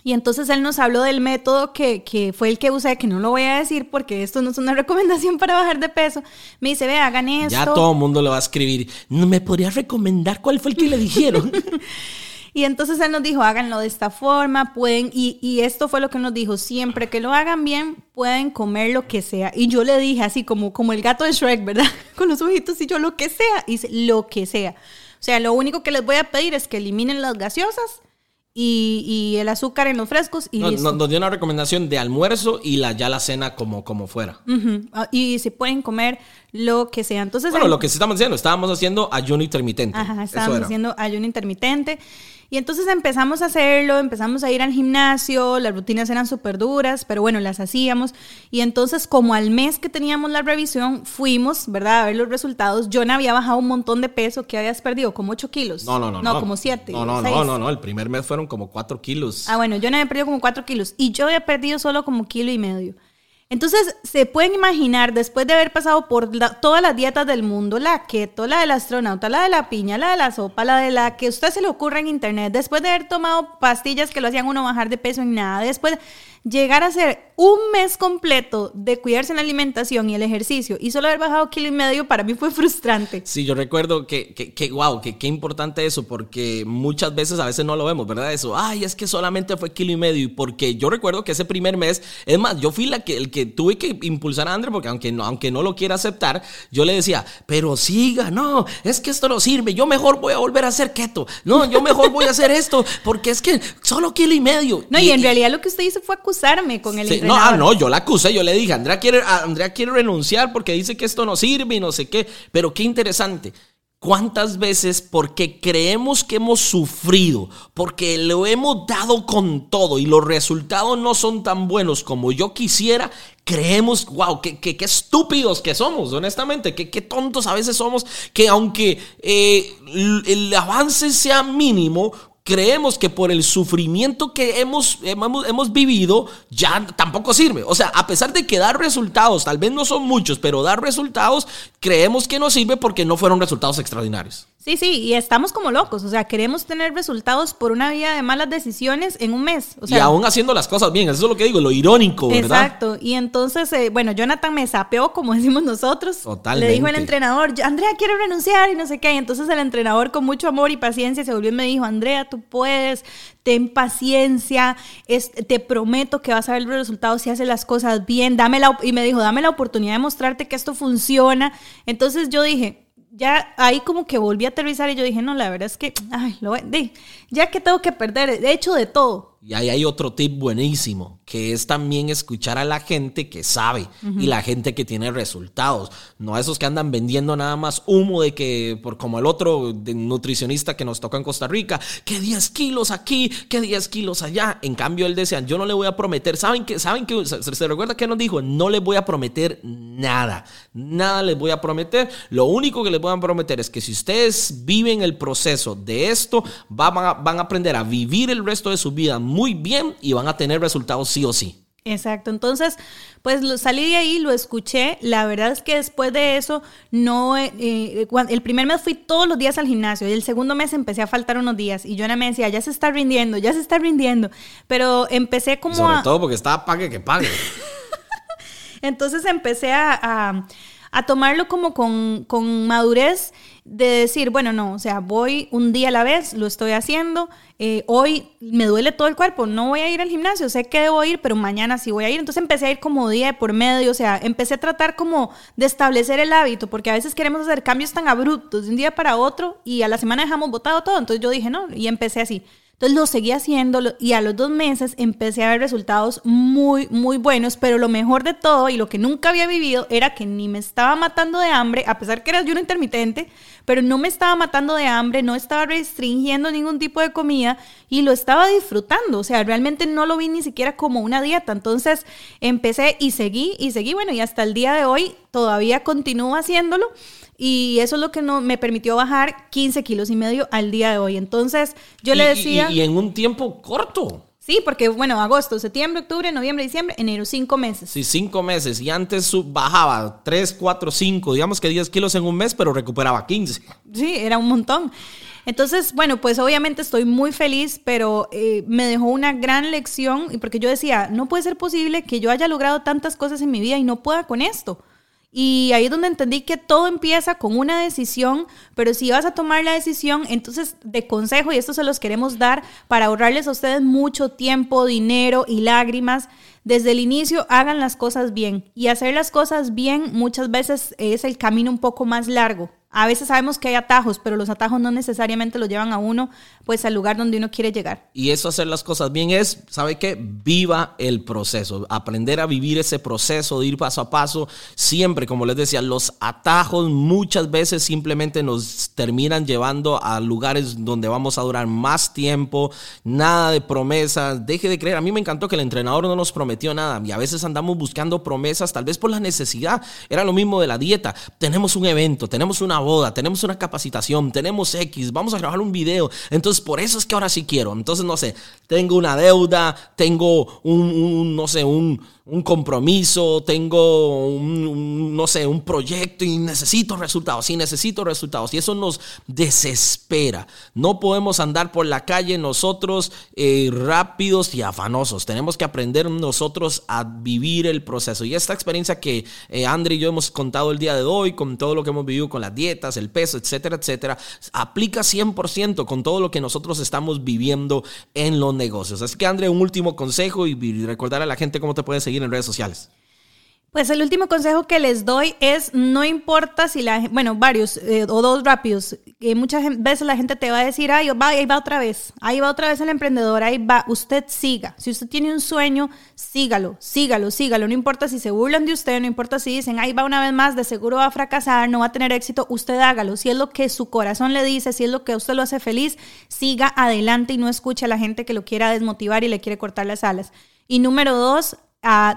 Speaker 2: Y entonces él nos habló del método que, que, fue el que usé, que no lo voy a decir porque esto no es una recomendación para bajar de peso. Me dice, ve, hagan esto.
Speaker 1: Ya todo el mundo le va a escribir. ¿No me podrías recomendar cuál fue el que le dijeron?
Speaker 2: Y entonces él nos dijo, háganlo de esta forma, pueden, y, y, esto fue lo que nos dijo, siempre que lo hagan bien, pueden comer lo que sea. Y yo le dije así como, como el gato de Shrek, ¿verdad? Con los ojitos y yo lo que sea, y dice, lo que sea. O sea, lo único que les voy a pedir es que eliminen las gaseosas y, el azúcar en los frescos y
Speaker 1: Nos dio una recomendación de almuerzo y la, ya la cena como, como fuera.
Speaker 2: Ah, y se pueden comer lo que sea. Entonces,
Speaker 1: bueno, lo que estamos haciendo, estábamos haciendo ayuno intermitente.
Speaker 2: Ajá, estábamos haciendo ayuno intermitente. Y entonces empezamos a hacerlo, empezamos a ir al gimnasio, las rutinas eran súper duras, pero bueno, las hacíamos. Y entonces como al mes que teníamos la revisión, fuimos, ¿verdad? A ver los resultados. Yo no había bajado un montón de peso, que habías perdido? ¿Como 8 kilos?
Speaker 1: No, no, no.
Speaker 2: No, como 7.
Speaker 1: No, no, no, no, no, el primer mes fueron como 4 kilos.
Speaker 2: Ah, bueno, yo no había perdido como 4 kilos y yo había perdido solo como kilo y medio. Entonces, se pueden imaginar, después de haber pasado por todas las dietas del mundo, la keto, la del astronauta, la de la piña, la de la sopa, la de la que a usted se le ocurra en internet, después de haber tomado pastillas que lo hacían uno bajar de peso en nada, después llegar a ser un mes completo de cuidarse en la alimentación y el ejercicio y solo haber bajado kilo y medio para mí fue frustrante.
Speaker 1: Sí, yo recuerdo que, que, que wow, que qué importante eso, porque muchas veces a veces no lo vemos, ¿verdad? Eso, ay, es que solamente fue kilo y medio, y porque yo recuerdo que ese primer mes, es más, yo fui la que, el que tuve que impulsar a André, porque aunque no, aunque no lo quiera aceptar, yo le decía, pero siga, no, es que esto no sirve, yo mejor voy a volver a hacer keto, no, yo mejor voy a hacer esto, porque es que solo kilo y medio.
Speaker 2: No, y, en realidad lo que usted hizo fue acusarme con el
Speaker 1: Sí, no, ah, no, yo la acusé, yo le dije, Andrea quiere, ah, Andrea quiere renunciar porque dice que esto no sirve y no sé qué. Pero qué interesante. ¿Cuántas veces porque creemos que hemos sufrido, porque lo hemos dado con todo y los resultados no son tan buenos como yo quisiera, creemos, wow, qué, qué- qué estúpidos que somos, honestamente, qué, qué tontos a veces somos, que aunque eh, el- el avance sea mínimo, creemos que por el sufrimiento que hemos, hemos, hemos vivido ya tampoco sirve. O sea, a pesar de que dar resultados, tal vez no son muchos, pero dar resultados, creemos que no sirve porque no fueron resultados extraordinarios.
Speaker 2: Sí, sí, y estamos como locos. O sea, queremos tener resultados por una vida de malas decisiones en un mes. O sea,
Speaker 1: y aún haciendo las cosas bien, eso es lo que digo, lo irónico, ¿verdad?
Speaker 2: Exacto. Y entonces, eh, bueno, Jonathan me sapeó, como decimos nosotros.
Speaker 1: Totalmente.
Speaker 2: Le dijo el entrenador, Andrea quiere renunciar y no sé qué. Y entonces el entrenador con mucho amor y paciencia se volvió y me dijo, Andrea, tú puedes, ten paciencia, es- te prometo que vas a ver los resultados si haces las cosas bien. Dame la, op-" y me dijo, dame la oportunidad de mostrarte que esto funciona. Entonces yo dije, ya ahí como que volví a aterrizar y yo dije, no, la verdad es que, ay, lo voy- de- ya que tengo que perder, he hecho de todo.
Speaker 1: Y ahí hay otro tip buenísimo, que es también escuchar a la gente que sabe y la gente que tiene resultados. No a esos que andan vendiendo nada más humo de que, por como el otro nutricionista que nos toca en Costa Rica, que 10 kilos aquí, que 10 kilos allá. En cambio, él decía, yo no le voy a prometer. ¿Saben que ¿Saben que se, recuerda que nos dijo? No les voy a prometer nada. Nada les voy a prometer. Lo único que les voy a prometer es que si ustedes viven el proceso de esto, va- van a, van a aprender a vivir el resto de su vida muy bien y van a tener resultados sí o sí.
Speaker 2: Exacto, entonces, pues lo, salí de ahí, lo escuché. La verdad es que después de eso, no, eh, eh, el primer mes fui todos los días al gimnasio y el segundo mes empecé a faltar unos días y Joana me decía, ya se está rindiendo, ya se está rindiendo. Pero empecé
Speaker 1: Y
Speaker 2: como
Speaker 1: sobre
Speaker 2: a...
Speaker 1: todo porque estaba pague que pague.
Speaker 2: Entonces empecé a, a- a tomarlo como con, con madurez de decir, bueno, no, o sea, voy un día a la vez, lo estoy haciendo, eh, hoy me duele todo el cuerpo, no voy a ir al gimnasio, sé que debo ir, pero mañana sí voy a ir. Entonces empecé a ir como día de por medio, o sea, empecé a tratar como de establecer el hábito, porque a veces queremos hacer cambios tan abruptos de un día para otro y a la semana dejamos botado todo. Entonces yo dije, no, y empecé así. Entonces lo seguí haciendo y a los dos meses empecé a ver resultados muy, muy buenos, pero lo mejor de todo y lo que nunca había vivido era que ni me estaba matando de hambre, a pesar que era ayuno intermitente, pero no me estaba matando de hambre, no estaba restringiendo ningún tipo de comida y lo estaba disfrutando, o sea, realmente no lo vi ni siquiera como una dieta. Entonces empecé y seguí y seguí, bueno, y hasta el día de hoy todavía continúo haciéndolo. Y eso es lo que no, me permitió bajar 15 kilos y medio al día de hoy. Entonces, yo le
Speaker 1: Y- y-
Speaker 2: decía...
Speaker 1: y en un tiempo corto.
Speaker 2: Sí, porque bueno, agosto, septiembre, octubre, noviembre, diciembre, enero, cinco meses.
Speaker 1: Sí, cinco meses. Y antes bajaba 3, 4, 5, digamos que 10 kilos en un mes, pero recuperaba 15.
Speaker 2: Sí, era un montón. Entonces, bueno, pues obviamente estoy muy feliz, pero eh, me dejó una gran lección, y porque yo decía, no puede ser posible que yo haya logrado tantas cosas en mi vida y no pueda con esto. Y ahí es donde entendí que todo empieza con una decisión, pero si vas a tomar la decisión, entonces de consejo, y esto se los queremos dar para ahorrarles a ustedes mucho tiempo, dinero y lágrimas, desde el inicio hagan las cosas bien. Y hacer las cosas bien muchas veces es el camino un poco más largo. A veces sabemos que hay atajos, pero los atajos no necesariamente lo llevan a uno pues al lugar donde uno quiere llegar.
Speaker 1: Y eso hacer las cosas bien es, ¿sabe qué? Viva el proceso. Aprender a vivir ese proceso de ir paso a paso. Siempre, como les decía, los atajos muchas veces simplemente nos terminan llevando a lugares donde vamos a durar más tiempo. Nada de promesas. Deje de creer. A mí me encantó que el entrenador no nos prometió nada. Y a veces andamos buscando promesas, tal vez por la necesidad. Era lo mismo de la dieta. Tenemos un evento, tenemos una boda, tenemos una capacitación, tenemos X, vamos a grabar un video. Entonces, por eso es que ahora sí quiero. Entonces, no sé, tengo una deuda, tengo un, no sé, un, un compromiso, tengo un, no sé, un proyecto y necesito resultados, y necesito resultados. Y eso nos desespera. No podemos andar por la calle nosotros eh, rápidos y afanosos. Tenemos que aprender nosotros a vivir el proceso. Y esta experiencia que eh, André y yo hemos contado el día de hoy, con todo lo que hemos vivido con las el peso, etcétera, etcétera, aplica 100% con todo lo que nosotros estamos viviendo en los negocios. Así que André, un último consejo y, recordar a la gente cómo te puede seguir en redes sociales.
Speaker 2: Pues el último consejo que les doy es, no importa si la bueno, varios eh, o dos rápidos, que muchas veces la gente te va a decir, ay, va, ahí va otra vez, ahí va otra vez el emprendedor, ahí va, usted siga. Si usted tiene un sueño, sígalo, sígalo, sígalo. No importa si se burlan de usted, no importa si dicen, ahí va una vez más, de seguro va a fracasar, no va a tener éxito, usted hágalo. Si es lo que su corazón le dice, si es lo que usted lo hace feliz, siga adelante y no escuche a la gente que lo quiera desmotivar y le quiere cortar las alas. Y número dos,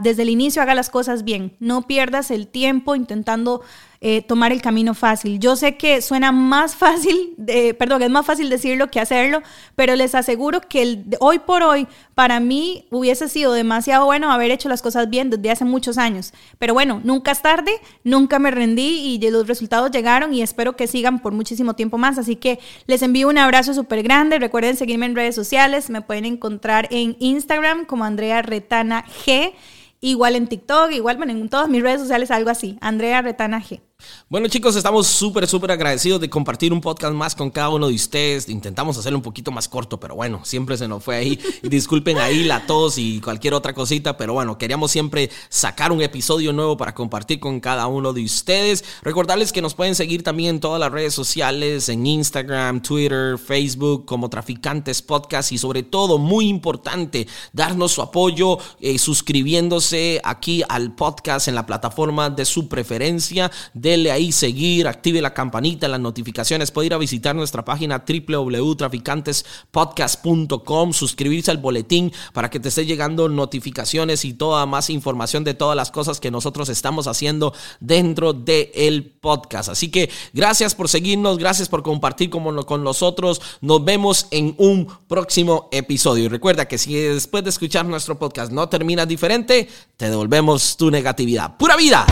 Speaker 2: desde el inicio haga las cosas bien. No pierdas el tiempo intentando eh, tomar el camino fácil. Yo sé que suena más fácil, de, perdón, es más fácil decirlo que hacerlo, pero les aseguro que el, hoy por hoy para mí hubiese sido demasiado bueno haber hecho las cosas bien desde hace muchos años. Pero bueno, nunca es tarde, nunca me rendí y los resultados llegaron y espero que sigan por muchísimo tiempo más. Así que les envío un abrazo súper grande. Recuerden seguirme en redes sociales. Me pueden encontrar en Instagram como Andrea Retana G. Igual en TikTok, igual bueno, en todas mis redes sociales, algo así. Andrea Retana G.
Speaker 1: Bueno chicos, estamos súper, súper agradecidos de compartir un podcast más con cada uno de ustedes. Intentamos hacerlo un poquito más corto, pero bueno, siempre se nos fue ahí. disculpen ahí la tos y cualquier otra cosita, pero bueno, queríamos siempre sacar un episodio nuevo para compartir con cada uno de ustedes. Recordarles que nos pueden seguir también en todas las redes sociales, en Instagram, Twitter, Facebook, como Traficantes Podcast y sobre todo, muy importante, darnos su apoyo eh, suscribiéndose aquí al podcast en la plataforma de su preferencia. De Ahí seguir, active la campanita, las notificaciones. Puede ir a visitar nuestra página www.traficantespodcast.com, suscribirse al boletín para que te esté llegando notificaciones y toda más información de todas las cosas que nosotros estamos haciendo dentro del podcast. Así que gracias por seguirnos, gracias por compartir con, con nosotros. Nos vemos en un próximo episodio. Y recuerda que si después de escuchar nuestro podcast no terminas diferente, te devolvemos tu negatividad. ¡Pura vida!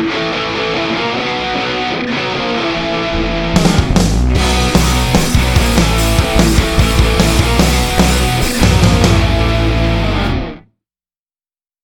Speaker 1: Thank you.